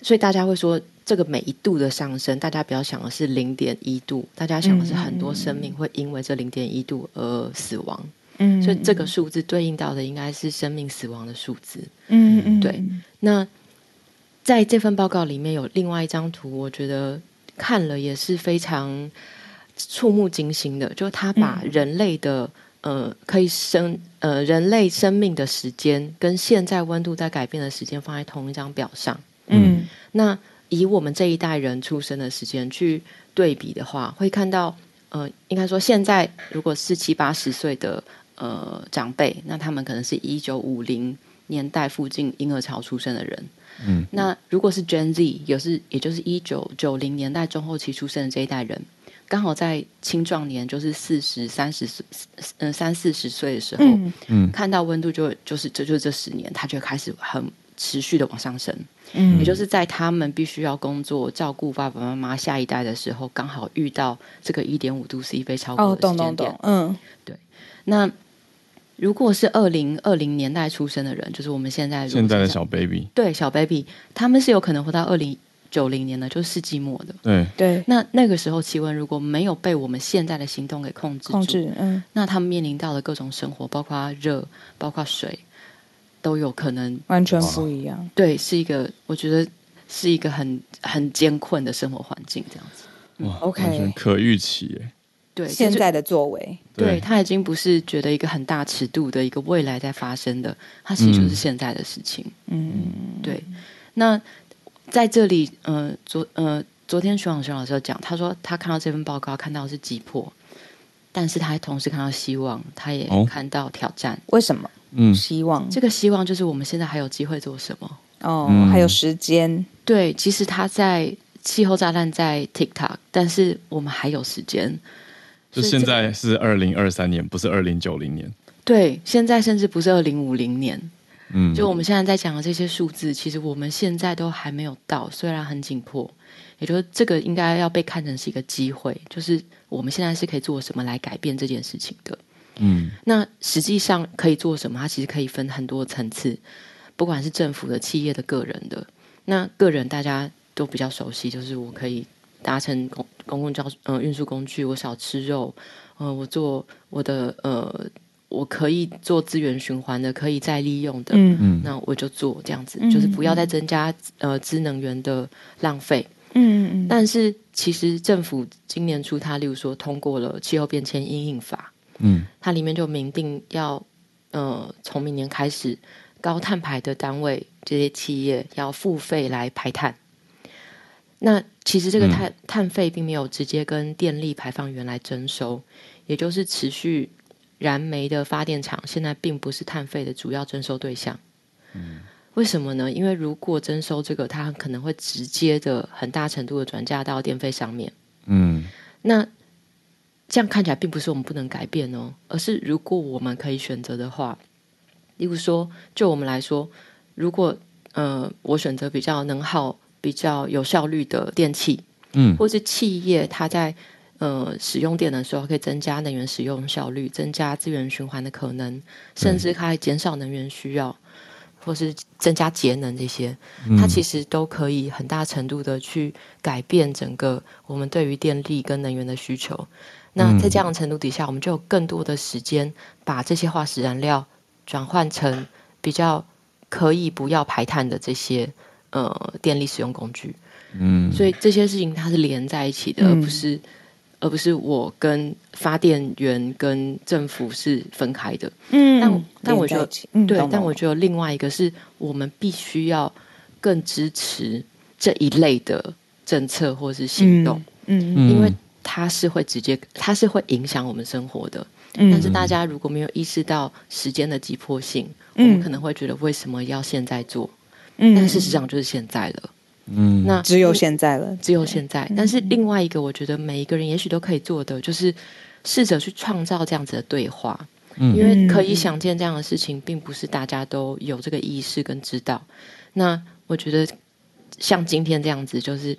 所以大家会说。这个每一度的上升，大家不要想的是零点一度，大家想的是很多生命会因为这零点一度而死亡。嗯，所以这个数字对应到的应该是生命死亡的数字。嗯嗯，对。那在这份报告里面有另外一张图，我觉得看了也是非常触目惊心的，就是他把人类的呃可以生呃人类生命的时间跟现在温度在改变的时间放在同一张表上。嗯，那以我们这一代人出生的时间去对比的话，会看到呃，应该说现在如果是七八十岁的呃长辈，那他们可能是一九五零年代附近婴儿潮出生的人。嗯，那如果是 Gen Z，也是也就是一九九零年代中后期出生的这一代人，刚好在青壮年，就是四十三十岁，嗯三四十岁的时候，嗯，嗯。看到温度就就是这就这十年，他就开始很持续的往上升。嗯，也就是在他们必须要工作照顾爸爸妈妈下一代的时候，刚好遇到这个一点五度 C 非超过哦，的时间点。懂懂懂，嗯，那如果是二零二零年代出生的人，就是我们现在现在的小 baby，对小 baby，他们是有可能活到二零九零年的，就是世纪末的。对，对，那那个时候气温如果没有被我们现在的行动给控制住，控制，嗯，那他们面临到的各种生活，包括热，包括水，都有可能完全不一样。对，是一个我觉得是一个很很艰困的生活环境，这样子。哇 OK 完全可预期耶。对，就是现在的作为，对，他已经不是觉得一个很大尺度的一个未来在发生的，它其实就是现在的事情。嗯，对，那在这里，呃，昨呃昨天徐广雄老师有讲，他说他看到这份报告，看到是急迫，但是他还同时看到希望，他也哦看到挑战。为什么？嗯，希望这个希望就是我们现在还有机会做什么？哦，嗯还有时间，对，其实他在气候炸弹在 TikTok，但是我们还有时间。就现在是二零二三年，不是二零九零年。对，现在甚至不是二零五零年。嗯，就我们现在在讲的这些数字，其实我们现在都还没有到，虽然很紧迫，也就是这个应该要被看成是一个机会，就是我们现在是可以做什么来改变这件事情的。嗯，那实际上可以做什么？它其实可以分很多层次，不管是政府的、企业的、个人的。那个人大家都比较熟悉，就是我可以搭乘公公共交呃运输工具，我少吃肉，呃，我做我的呃。我可以做资源循环的，可以再利用的，嗯嗯那我就做这样子，嗯就是不要再增加呃资能源的浪费。嗯嗯，但是其实政府今年初，它例如说通过了气候变迁因应法，嗯它里面就明定要呃从明年开始，高碳排的单位这些企业要付费来排碳。那其实这个碳、碳费并没有直接跟电力排放源来征收，也就是持续。燃煤的发电厂现在并不是碳费的主要征收对象。嗯，为什么呢？因为如果征收这个，它可能会直接的很大程度的转嫁到电费上面。嗯，那这样看起来并不是我们不能改变哦，而是如果我们可以选择的话，例如说，就我们来说，如果呃我选择比较能耗、比较有效率的电器，嗯，或是企业它在。呃，使用电的时候可以增加能源使用效率，增加资源循环的可能，甚至可以减少能源需要，或是增加节能这些，嗯、它其实都可以很大程度的去改变整个我们对于电力跟能源的需求。那在这样的程度底下，我们就有更多的时间把这些化石燃料转换成比较可以不要排碳的这些呃电力使用工具。嗯，所以这些事情它是连在一起的，嗯、而不是。而不是我跟发电源跟政府是分开的，嗯，但但我觉得，嗯、对，但我觉得另外一个是我们必须要更支持这一类的政策或是行动，嗯，嗯，因为它是会直接，它是会影响我们生活的。嗯，但是大家如果没有意识到时间的急迫性，嗯，我们可能会觉得为什么要现在做？嗯，但事实上就是现在了。嗯，那只有现在了，只有现在。但是另外一个，我觉得每一个人也许都可以做的，就是试着去创造这样子的对话。嗯，因为可以想见这样的事情，并不是大家都有这个意识跟知道。那我觉得像今天这样子，就是。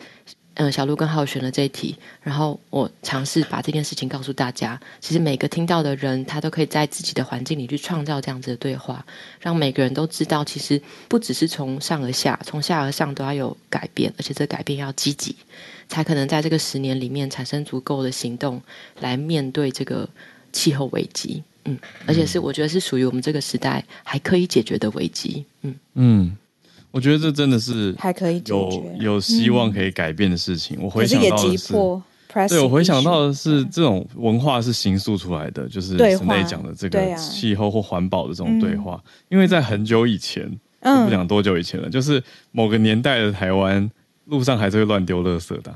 嗯，小鹿跟浩选了这一题，然后我尝试把这件事情告诉大家。其实每个听到的人，他都可以在自己的环境里去创造这样子的对话，让每个人都知道，其实不只是从上而下，从下而上都要有改变，而且这改变要积极，才可能在这个十年里面产生足够的行动来面对这个气候危机。嗯，而且是我觉得是属于我们这个时代还可以解决的危机。嗯嗯。我觉得这真的是还可以有有希望可以改变的事情。嗯、我回想到的是。对，我回想到的是这种文化是形塑出来的，就是神内讲的这个气候或环保的这种对话。对啊、因为在很久以前，嗯、不讲多久以前了，就是某个年代的台湾，路上还是会乱丢垃圾的，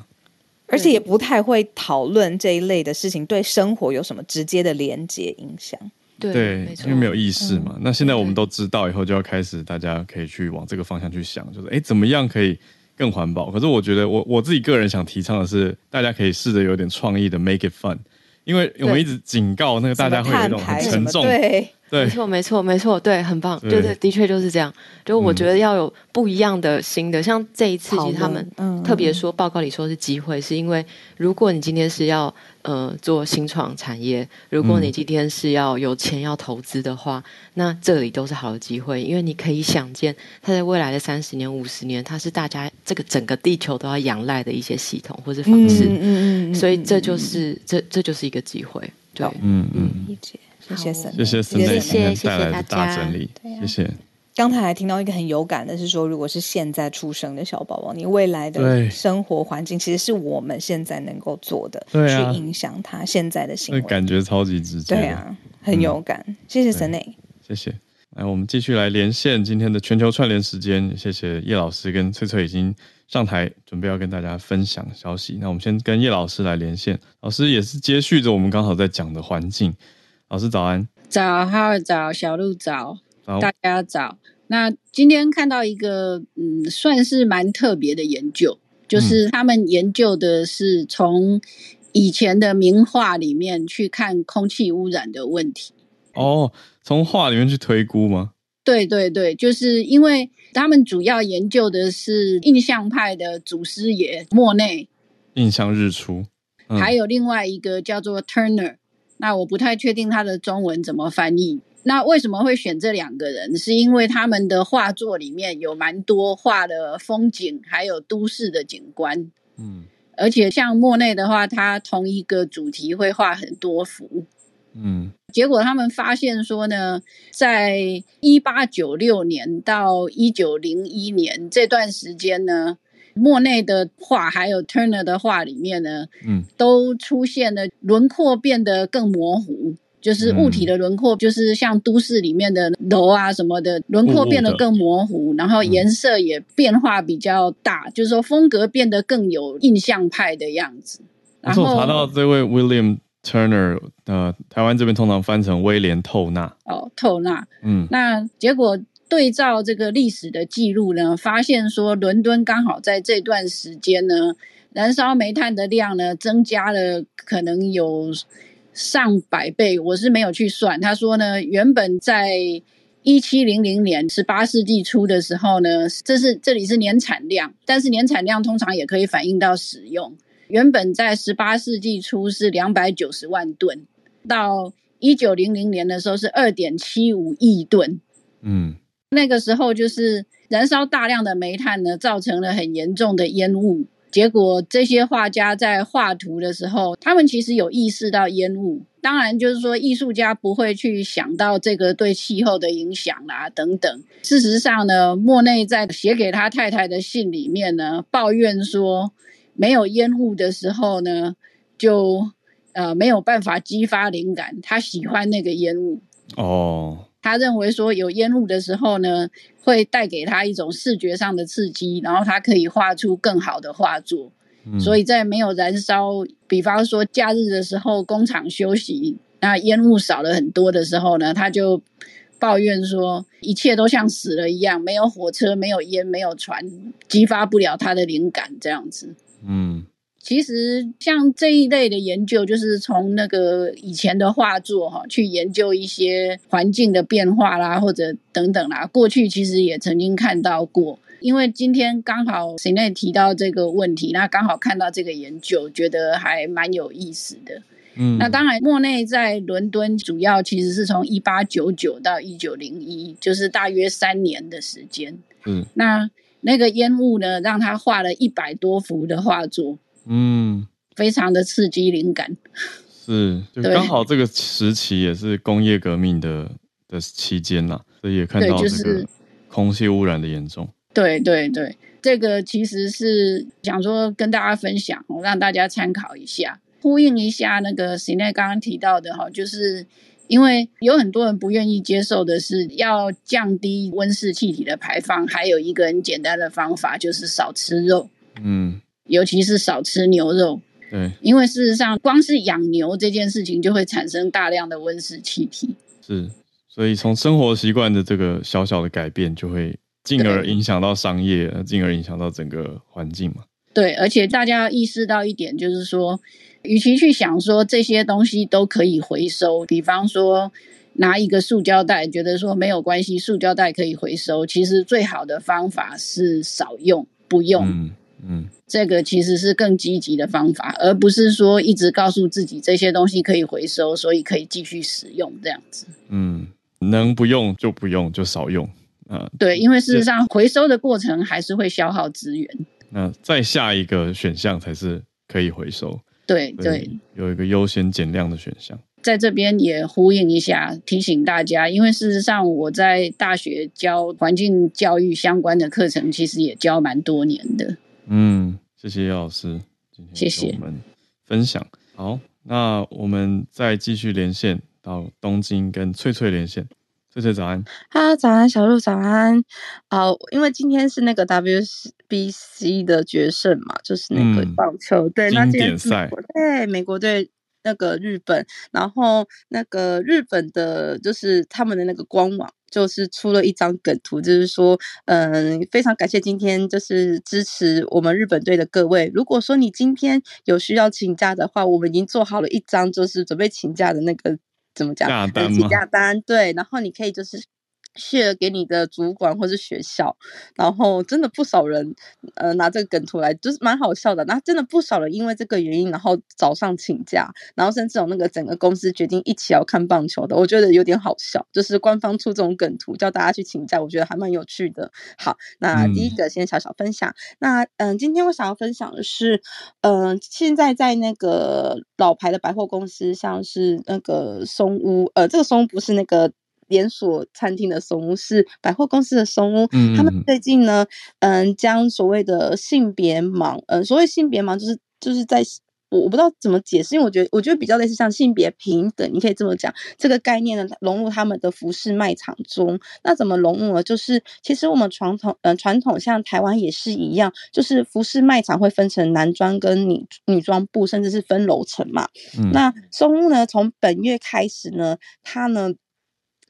而且也不太会讨论这一类的事情对生活有什么直接的连接影响。对，对因为没有意识嘛。嗯、那现在我们都知道以后，就要开始大家可以去往这个方向去想，就是哎，怎么样可以更环保？可是我觉得我，我我自己个人想提倡的是，大家可以试着有点创意的 make it fun，因为我们一直警告那个大家会有一种很沉重。对。对，没错，没错，没错，对，很棒，对对，的确就是这样。就我觉得要有不一样的新的，嗯、像这一次，其实他们特别说报告里说是机会，嗯、是因为如果你今天是要呃做新创产业，如果你今天是要有钱要投资的话，嗯、那这里都是好的机会，因为你可以想见，它在未来的三十年、五十年，它是大家这个整个地球都要仰赖的一些系统或是方式，嗯嗯嗯，所以这就是这这就是一个机会，对，嗯嗯，理解。谢谢神，谢谢神内今天带来的大整理，谢谢。刚才还听到一个很有感的是说，如果是现在出生的小宝宝，你未来的生活环境其实是我们现在能够做的，去影响他现在的行为，感觉超级直接，对啊，很有感。谢谢神内，谢谢。来，我们继续来连线今天的全球串联时间。谢谢叶老师跟翠翠已经上台，准备要跟大家分享消息。那我们先跟叶老师来连线，老师也是接续着我们刚好在讲的环境。老师早安，早，哈尔早，小鹿早，早大家早。那今天看到一个，嗯，算是蛮特别的研究，就是他们研究的是从以前的名画里面去看空气污染的问题。哦，从画里面去推估吗？对对对，就是因为他们主要研究的是印象派的祖师爷莫内，印象日出，嗯、还有另外一个叫做 Turner。那我不太确定他的中文怎么翻译。那为什么会选这两个人？是因为他们的画作里面有蛮多画的风景，还有都市的景观。嗯，而且像莫内的话，他同一个主题会画很多幅。嗯，结果他们发现说呢，在一八九六年到一九零一年这段时间呢。莫内的画还有 Turner 的画里面呢，嗯，都出现了轮廓变得更模糊，就是物体的轮廓，就是像都市里面的楼啊什么的轮廓变得更模糊，然后颜色也变化比较大，就是说风格变得更有印象派的样子。然后我查到这位 William Turner，呃，台湾这边通常翻成威廉透纳。哦，透纳，嗯，那结果。对照这个历史的记录呢，发现说伦敦刚好在这段时间呢，燃烧煤炭的量呢增加了，可能有上百倍。我是没有去算。他说呢，原本在一七零零年，十八世纪初的时候呢，这是这里是年产量，但是年产量通常也可以反映到使用。原本在十八世纪初是两百九十万吨，到一九零零年的时候是二点七五亿吨。嗯。那个时候就是燃烧大量的煤炭呢，造成了很严重的烟雾。结果这些画家在画图的时候，他们其实有意识到烟雾。当然，就是说艺术家不会去想到这个对气候的影响啦，等等。事实上呢，莫内在写给他太太的信里面呢，抱怨说没有烟雾的时候呢，就呃没有办法激发灵感。他喜欢那个烟雾哦。他认为说有烟雾的时候呢，会带给他一种视觉上的刺激，然后他可以画出更好的画作。嗯、所以在没有燃烧，比方说假日的时候，工厂休息，那烟雾少了很多的时候呢，他就抱怨说一切都像死了一样，没有火车，没有烟，没有船，激发不了他的灵感，这样子。嗯。其实像这一类的研究，就是从那个以前的画作哈，去研究一些环境的变化啦，或者等等啦。过去其实也曾经看到过，因为今天刚好谁内提到这个问题，那刚好看到这个研究，觉得还蛮有意思的。嗯，那当然，莫内在伦敦主要其实是从一八九九到一九零一，就是大约三年的时间。嗯，那那个烟雾呢，让他画了一百多幅的画作。嗯，非常的刺激灵感，是，就刚好这个时期也是工业革命的的期间呐，所以也看到这个空气污染的严重。对对对，这个其实是想说跟大家分享，让大家参考一下，呼应一下那个 Sinet 刚刚提到的哈，就是因为有很多人不愿意接受的是要降低温室气体的排放，还有一个很简单的方法就是少吃肉，嗯，尤其是少吃牛肉，对，因为事实上光是养牛这件事情就会产生大量的温室气体，是，所以从生活习惯的这个小小的改变就会。进而影响到商业，进而影响到整个环境嘛？对，而且大家要意识到一点，就是说，与其去想说这些东西都可以回收，比方说拿一个塑胶袋，觉得说没有关系，塑胶袋可以回收，其实最好的方法是少用，不用。嗯嗯，这个其实是更积极的方法，而不是说一直告诉自己这些东西可以回收，所以可以继续使用这样子。嗯，能不用就不用，就少用。嗯，对，因为事实上回收的过程还是会消耗资源。那再下一个选项才是可以回收。对对，有一个优先减量的选项。在这边也呼应一下，提醒大家，因为事实上我在大学教环境教育相关的课程，其实也教蛮多年的。嗯，谢谢叶老师，谢谢。我们分享。好，那我们再继续连线到东京跟翠翠连线。翠翠早安，哈，早安，小鹿早安。好，因为今天是那个 WBC 的决胜嘛，就是那个棒球，嗯、对，那今天赛，对，美国队那个日本，然后那个日本的，就是他们的那个官网，就是出了一张梗图，就是说，嗯，非常感谢今天就是支持我们日本队的各位。如果说你今天有需要请假的话，我们已经做好了一张，就是准备请假的那个。怎么讲？假单吗？假单对，然后你可以就是 share 给你的主管或是学校，然后真的不少人呃拿这个梗图来，就是蛮好笑的。那真的不少人因为这个原因，然后早上请假，然后甚至有那个整个公司决定一起要看棒球的，我觉得有点好笑。就是官方出这种梗图叫大家去请假，我觉得还蛮有趣的。好，那第一个先小小分享。嗯、那嗯、呃，今天我想要分享的是，嗯、呃，现在在那个老牌的百货公司，像是那个松屋，呃，这个松屋不是那个。连锁餐厅的松屋是百货公司的松屋，嗯，他们最近呢，嗯，将所谓的性别盲，嗯，所谓性别盲就是就是在我我不知道怎么解释，因为我觉得我觉得比较类似像性别平等，你可以这么讲，这个概念呢融入他们的服饰卖场中。那怎么融入呢？就是其实我们传统，嗯，传统像台湾也是一样，就是服饰卖场会分成男装跟女女装部，甚至是分楼层嘛。嗯，那松屋呢，从本月开始呢，它呢。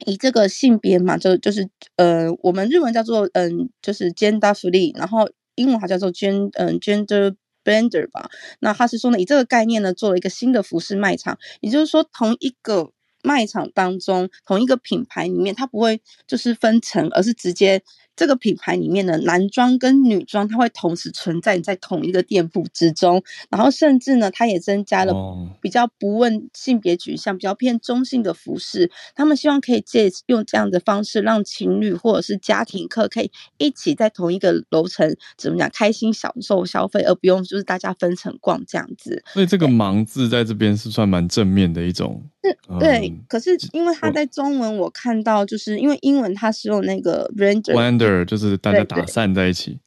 以这个性别嘛，就就是呃，我们日文叫做嗯，就是 gender free，然后英文还叫做 gen 嗯 gender blender 吧。那他是说呢，以这个概念呢，做了一个新的服饰卖场，也就是说，同一个卖场当中，同一个品牌里面，它不会就是分层，而是直接。这个品牌里面的男装跟女装，它会同时存在在同一个店铺之中，然后甚至呢，它也增加了比较不问性别取向、比较偏中性的服饰。他们希望可以借用这样的方式，让情侣或者是家庭客可以一起在同一个楼层，怎么讲，开心享受消费，而不用就是大家分层逛这样子。所以这个“盲”字在这边是算蛮正面的一种。是，对。嗯、可是因为它在中文，我看到就是因为英文它是用那个 render。就是大家打散在一起，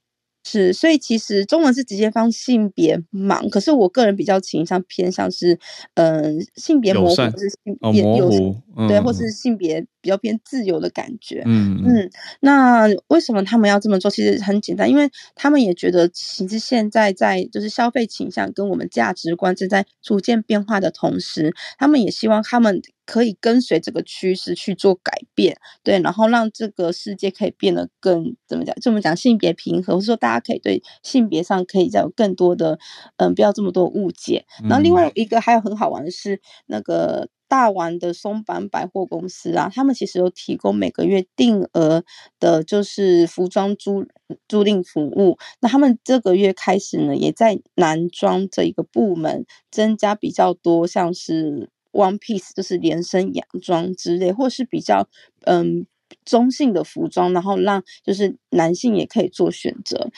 是，所以其实中文是直接放性别盲，可是我个人比较倾向偏向是，嗯、呃，性别模糊，或是性别、哦、模糊，嗯、对，或是性别。比较偏自由的感觉，嗯嗯，那为什么他们要这么做？其实很简单，因为他们也觉得，其实现在在就是消费倾向跟我们价值观正在逐渐变化的同时，他们也希望他们可以跟随这个趋势去做改变，对，然后让这个世界可以变得更怎么讲？这么讲性别平和，或者说大家可以对性别上可以再有更多的嗯，不要这么多误解。然后另外一个还有很好玩的是那个。大丸的松坂百货公司啊，他们其实有提供每个月定额的，就是服装租租赁服务。那他们这个月开始呢，也在男装这一个部门增加比较多，像是 one piece，就是连身洋装之类，或是比较嗯中性的服装，然后让就是男性也可以做选择。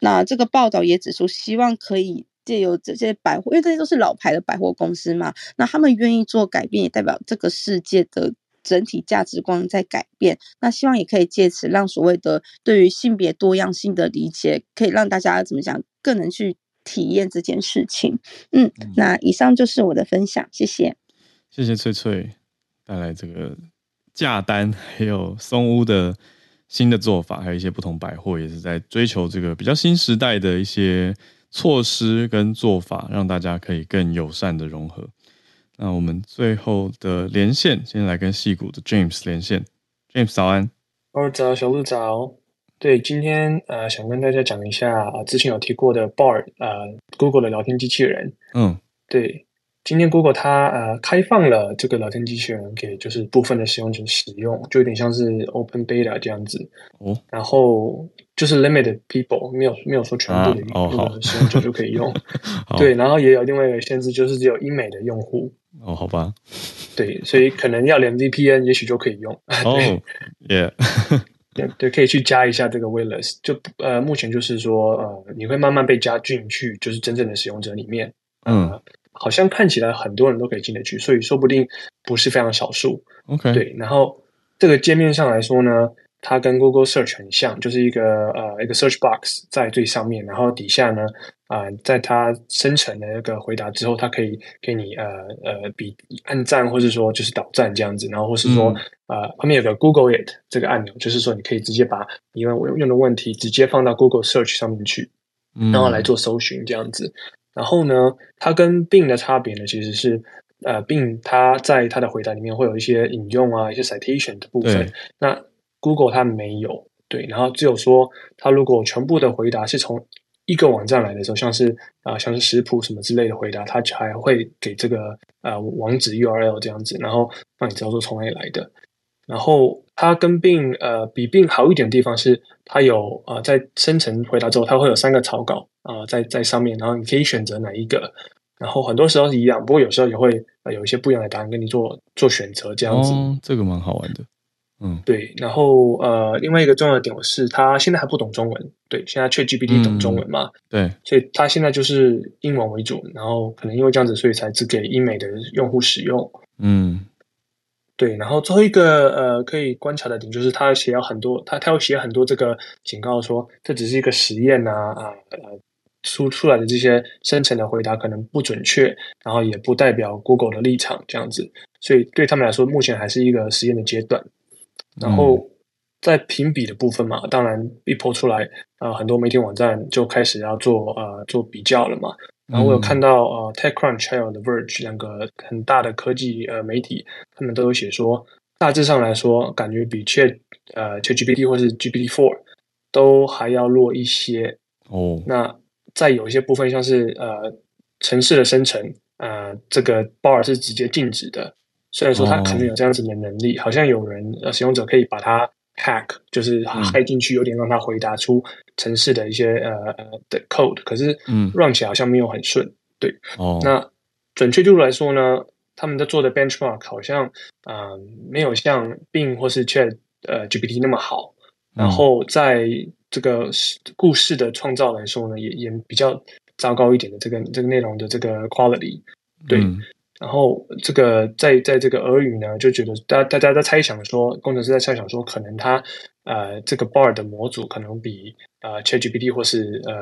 那这个报道也指出，希望可以。借由这些百货，因为这些都是老牌的百货公司嘛，那他们愿意做改变，也代表这个世界的整体价值观在改变。那希望也可以借此让所谓的对于性别多样性的理解，可以让大家怎么讲更能去体验这件事情。嗯，那以上就是我的分享，谢谢。谢谢翠翠带来这个价单，还有松屋的新的做法，还有一些不同百货也是在追求这个比较新时代的一些措施跟做法，让大家可以更友善的融合。那我们最后的连线，先来跟戏谷的 James 连线。James 早安，哦早，小鹿早。对，今天呃想跟大家讲一下啊，之前有提过的 Bard 呃 Google 的聊天机器人。嗯，对。今天 Google 它呃开放了这个聊天机器人给就是部分的使用者使用，就有点像是 Open Beta 这样子。哦，然后就是 Limited People 没有没有说全部的使用者就可以用。对，然后也有另外一个限制，就是只有英美的用户。哦，好吧。对，所以可能要连 VPN 也许就可以用。哦，Yeah。对对，可以去加一下这个 Waitlist。就呃，目前就是说呃，你会慢慢被加进去，就是真正的使用者里面。呃、嗯。好像看起来很多人都可以进得去，所以说不定不是非常少数。OK，对。然后这个界面上来说呢，它跟 Google Search 很像，就是一个呃一个 Search Box 在最上面，然后底下呢啊、呃，在它生成的那个回答之后，它可以给你呃呃比按赞，或者说就是导赞这样子，然后或是说、嗯、呃旁边有个 Google It 这个按钮，就是说你可以直接把你用用的问题直接放到 Google Search 上面去，然后来做搜寻这样子。然后呢，它跟 Bing 的差别呢，其实是，呃，Bing 它在它的回答里面会有一些引用啊，一些 citation 的部分。那 Google 它没有，对。然后只有说，它如果全部的回答是从一个网站来的时候，像是啊、呃，像是食谱什么之类的回答，它才会给这个呃网址 URL 这样子，然后让你知道说从哪里来的。然后它跟 Bing 呃比 Bing 好一点的地方是，它有呃在生成回答之后，它会有三个草稿啊、呃、在在上面，然后你可以选择哪一个。然后很多时候是一样，不过有时候也会呃有一些不一样的答案跟你做做选择这样子。哦，这个蛮好玩的。嗯，对。然后呃另外一个重要的点是，它现在还不懂中文。对，现在 ChatGPT 懂中文嘛？嗯、对，所以它现在就是英文为主。然后可能因为这样子，所以才只给英美的用户使用。嗯。对，然后最后一个呃，可以观察的点就是，他写了很多，他他要写很多这个警告说，这只是一个实验呐啊呃，出出来的这些生成的回答可能不准确，然后也不代表 Google 的立场这样子，所以对他们来说，目前还是一个实验的阶段。然后在评比的部分嘛，当然一抛出来啊、呃，很多媒体网站就开始要做呃做比较了嘛。然后我有看到呃，TechCrunch 还有 The Verge 两个很大的科技呃媒体，他们都有写说，大致上来说，感觉比 Chat 呃 ChatGPT 或是 GPT Four 都还要弱一些哦。那在有一些部分，像是呃城市的生成，呃这个 Bard 是直接禁止的。虽然说它可能有这样子的能力，好像有人呃使用者可以把它。Hack 就是骇进去，有点让他回答出城市的一些、嗯、呃呃的 code，可是嗯，run 起来好像没有很顺。对，哦，那准确度来说呢，他们在做的 benchmark 好像啊、呃、没有像 Bing 或是 Chat 呃 GPT 那么好。然后在这个故事的创造来说呢，也也比较糟糕一点的这个这个内容的这个 quality。对。嗯然后这个在在这个俄语呢，就觉得大大家在猜想说，工程师在猜想说，可能他呃这个 Bard 的模组可能比呃 ChatGPT 或是呃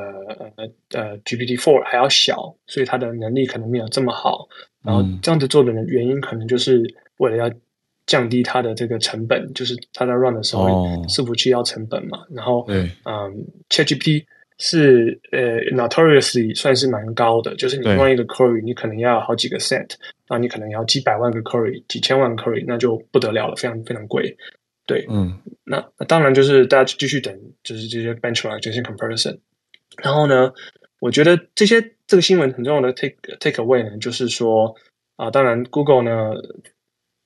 呃呃 GPT Four 还要小，所以它的能力可能没有这么好。然后这样子做的原因，可能就是为了要降低它的这个成本，就是它在 run 的时候伺服器要成本嘛。然后嗯，ChatGPT。是呃，notoriously 算是蛮高的，就是你用一个 query，你可能要好几个 cent，那你可能要几百万个 query，几千万个 query，那就不得了了，非常非常贵。对，嗯，那那当然就是大家继续等，就是这些 benchmark 这些 comparison。然后呢，我觉得这些这个新闻很重要的 take take away 呢，就是说啊、呃，当然 Google 呢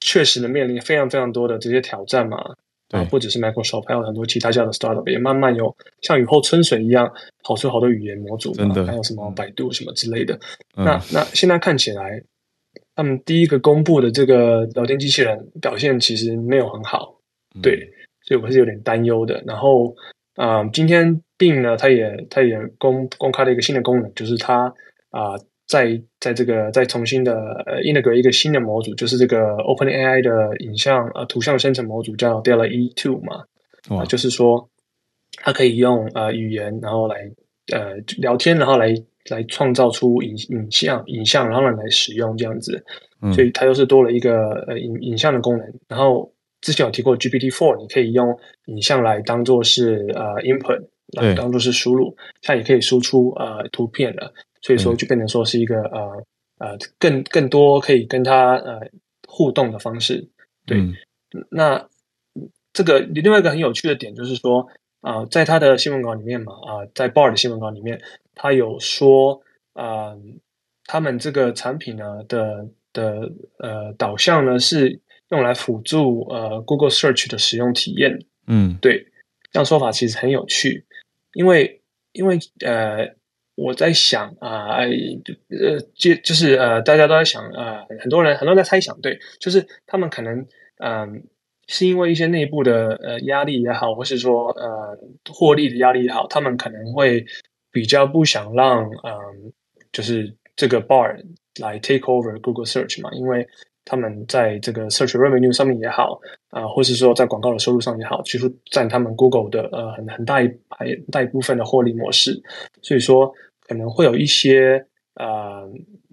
确实呢面临非常非常多的这些挑战嘛。啊，不只是 Microsoft，还有很多其他家的 startup 也慢慢有像雨后春笋一样跑出好多语言模组，真的，还有什么百度什么之类的。嗯、那那现在看起来，他们第一个公布的这个聊天机器人表现其实没有很好，嗯、对，所以我是有点担忧的。然后啊、呃，今天 Bing 呢，它也它也公公开了一个新的功能，就是它啊、呃、在在这个再重新的呃 integrate 一个新的模组，就是这个 OpenAI 的影像呃图像生成模组叫 DALL-E 2嘛，啊、呃，就是说它可以用呃语言然后来呃聊天，然后来来创造出影影像影像，然后来使用这样子，所以它又是多了一个呃影影像的功能。然后之前有提过 GPT Four，你可以用影像来当做是呃 input，来当做是输入，它也可以输出呃图片的。所以说，就变成说是一个、嗯、呃呃更更多可以跟他呃互动的方式。对，嗯、那这个另外一个很有趣的点就是说啊、呃，在他的新闻稿里面嘛啊、呃，在 Bard 的新闻稿里面，他有说啊、呃，他们这个产品呢的的呃导向呢是用来辅助呃 Google Search 的使用体验。嗯，对，这样说法其实很有趣，因为因为呃。我在想啊，呃，就就是呃，大家都在想啊，呃，很多人很多人在猜想，对，就是他们可能嗯，是因为一些内部的呃压力也好，或是说呃获利的压力也好，他们可能会比较不想让嗯，就是这个 bar 来 take over Google Search 嘛，因为他们在这个 Search Revenue 上面也好啊，呃，或是说在广告的收入上也好，其实占他们 Google 的呃很很大一排大一部分的获利模式，所以说。可能会有一些呃，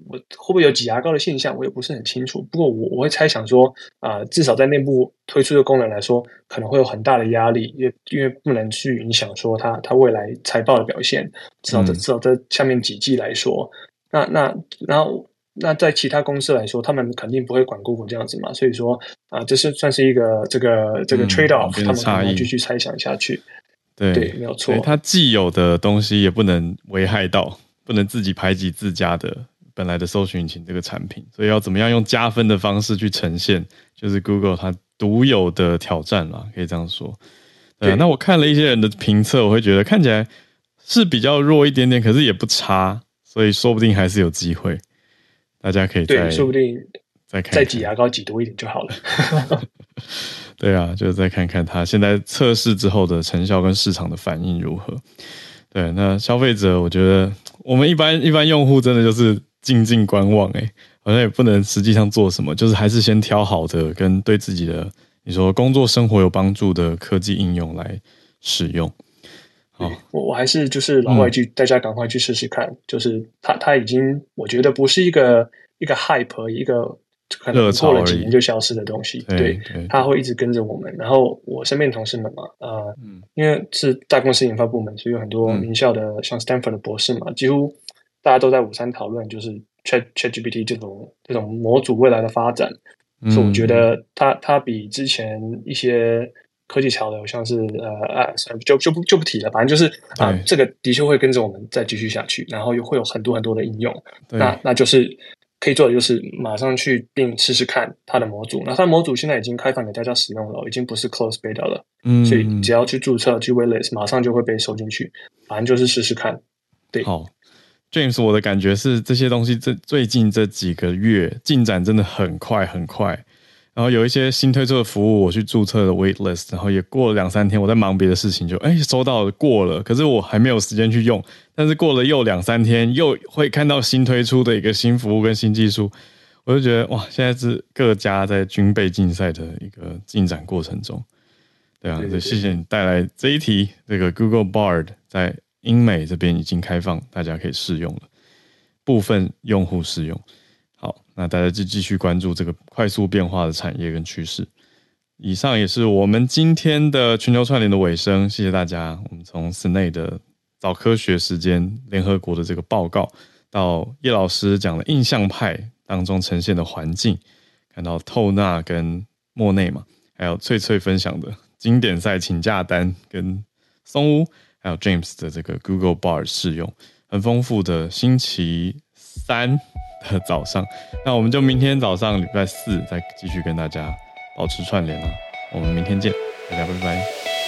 我会不会有挤牙膏的现象，我也不是很清楚。不过我我会猜想说，啊、呃，至少在内部推出的功能来说，可能会有很大的压力，因为因为不能去影响说它它未来财报的表现。至少在、嗯、至少在下面几季来说，那那然后那在其他公司来说，他们肯定不会管 Google 这样子嘛。所以说啊、呃，这是算是一个这个这个 trade off，、嗯、他们可能继续猜想下去。对，对，没有错。它既有的东西也不能危害到，不能自己排挤自家的本来的搜寻引擎这个产品，所以要怎么样用加分的方式去呈现，就是 Google 它独有的挑战啦，可以这样说。对，那我看了一些人的评测，我会觉得看起来是比较弱一点点，可是也不差，所以说不定还是有机会。大家可以再对，说不定再看看，再挤牙膏挤多一点就好了。对啊，就再看看它现在测试之后的成效跟市场的反应如何。对，那消费者，我觉得我们一般一般用户真的就是静静观望，诶，好像也不能实际上做什么，就是还是先挑好的跟对自己的你说工作生活有帮助的科技应用来使用。好，我我还是就是老外去，大家赶快去试试看，嗯、就是它它已经我觉得不是一个一个 hype 一个。可能过了几年就消失的东西，对，它会一直跟着我们。然后我身边同事们嘛，呃，嗯、因为是大公司研发部门，所以有很多名校的，嗯、像 Stanford 的博士嘛，几乎大家都在午餐讨论，就是 Chat ChatGPT 这种这种模组未来的发展。嗯、所以我觉得它它比之前一些科技潮流，像是呃啊，就就不就不提了，反正就是啊，这个的确会跟着我们再继续下去，然后又会有很多很多的应用。那那就是。可以做的就是马上去并试试看它的模组，那它的模组现在已经开放给大家使用了，已经不是 close beta 了，嗯，所以只要去注册去 waitlist，马上就会被收进去，反正就是试试看。对，好，James，我的感觉是这些东西这最近这几个月进展真的很快很快。然后有一些新推出的服务，我去注册了 wait list，然后也过了两三天，我在忙别的事情就，就哎收到了过了，可是我还没有时间去用。但是过了又两三天，又会看到新推出的一个新服务跟新技术，我就觉得哇，现在是各家在军备竞赛的一个进展过程中。对啊，对，对，对，谢谢你带来这一题，这个 Google Bard 在英美这边已经开放，大家可以试用了，部分用户试用。好那大家就继续关注这个快速变化的产业跟趋势。以上也是我们今天的全球串联的尾声，谢谢大家。我们从 Snei 的早科学时间联合国的这个报告，到叶老师讲的印象派当中呈现的环境，看到透纳跟莫内嘛，还有翠翠分享的经典赛请假单跟松屋，还有 James 的这个 Google Bar 试用，很丰富的星期三的早上，那我们就明天早上礼拜四再继续跟大家保持串联了。我们明天见，大家拜拜。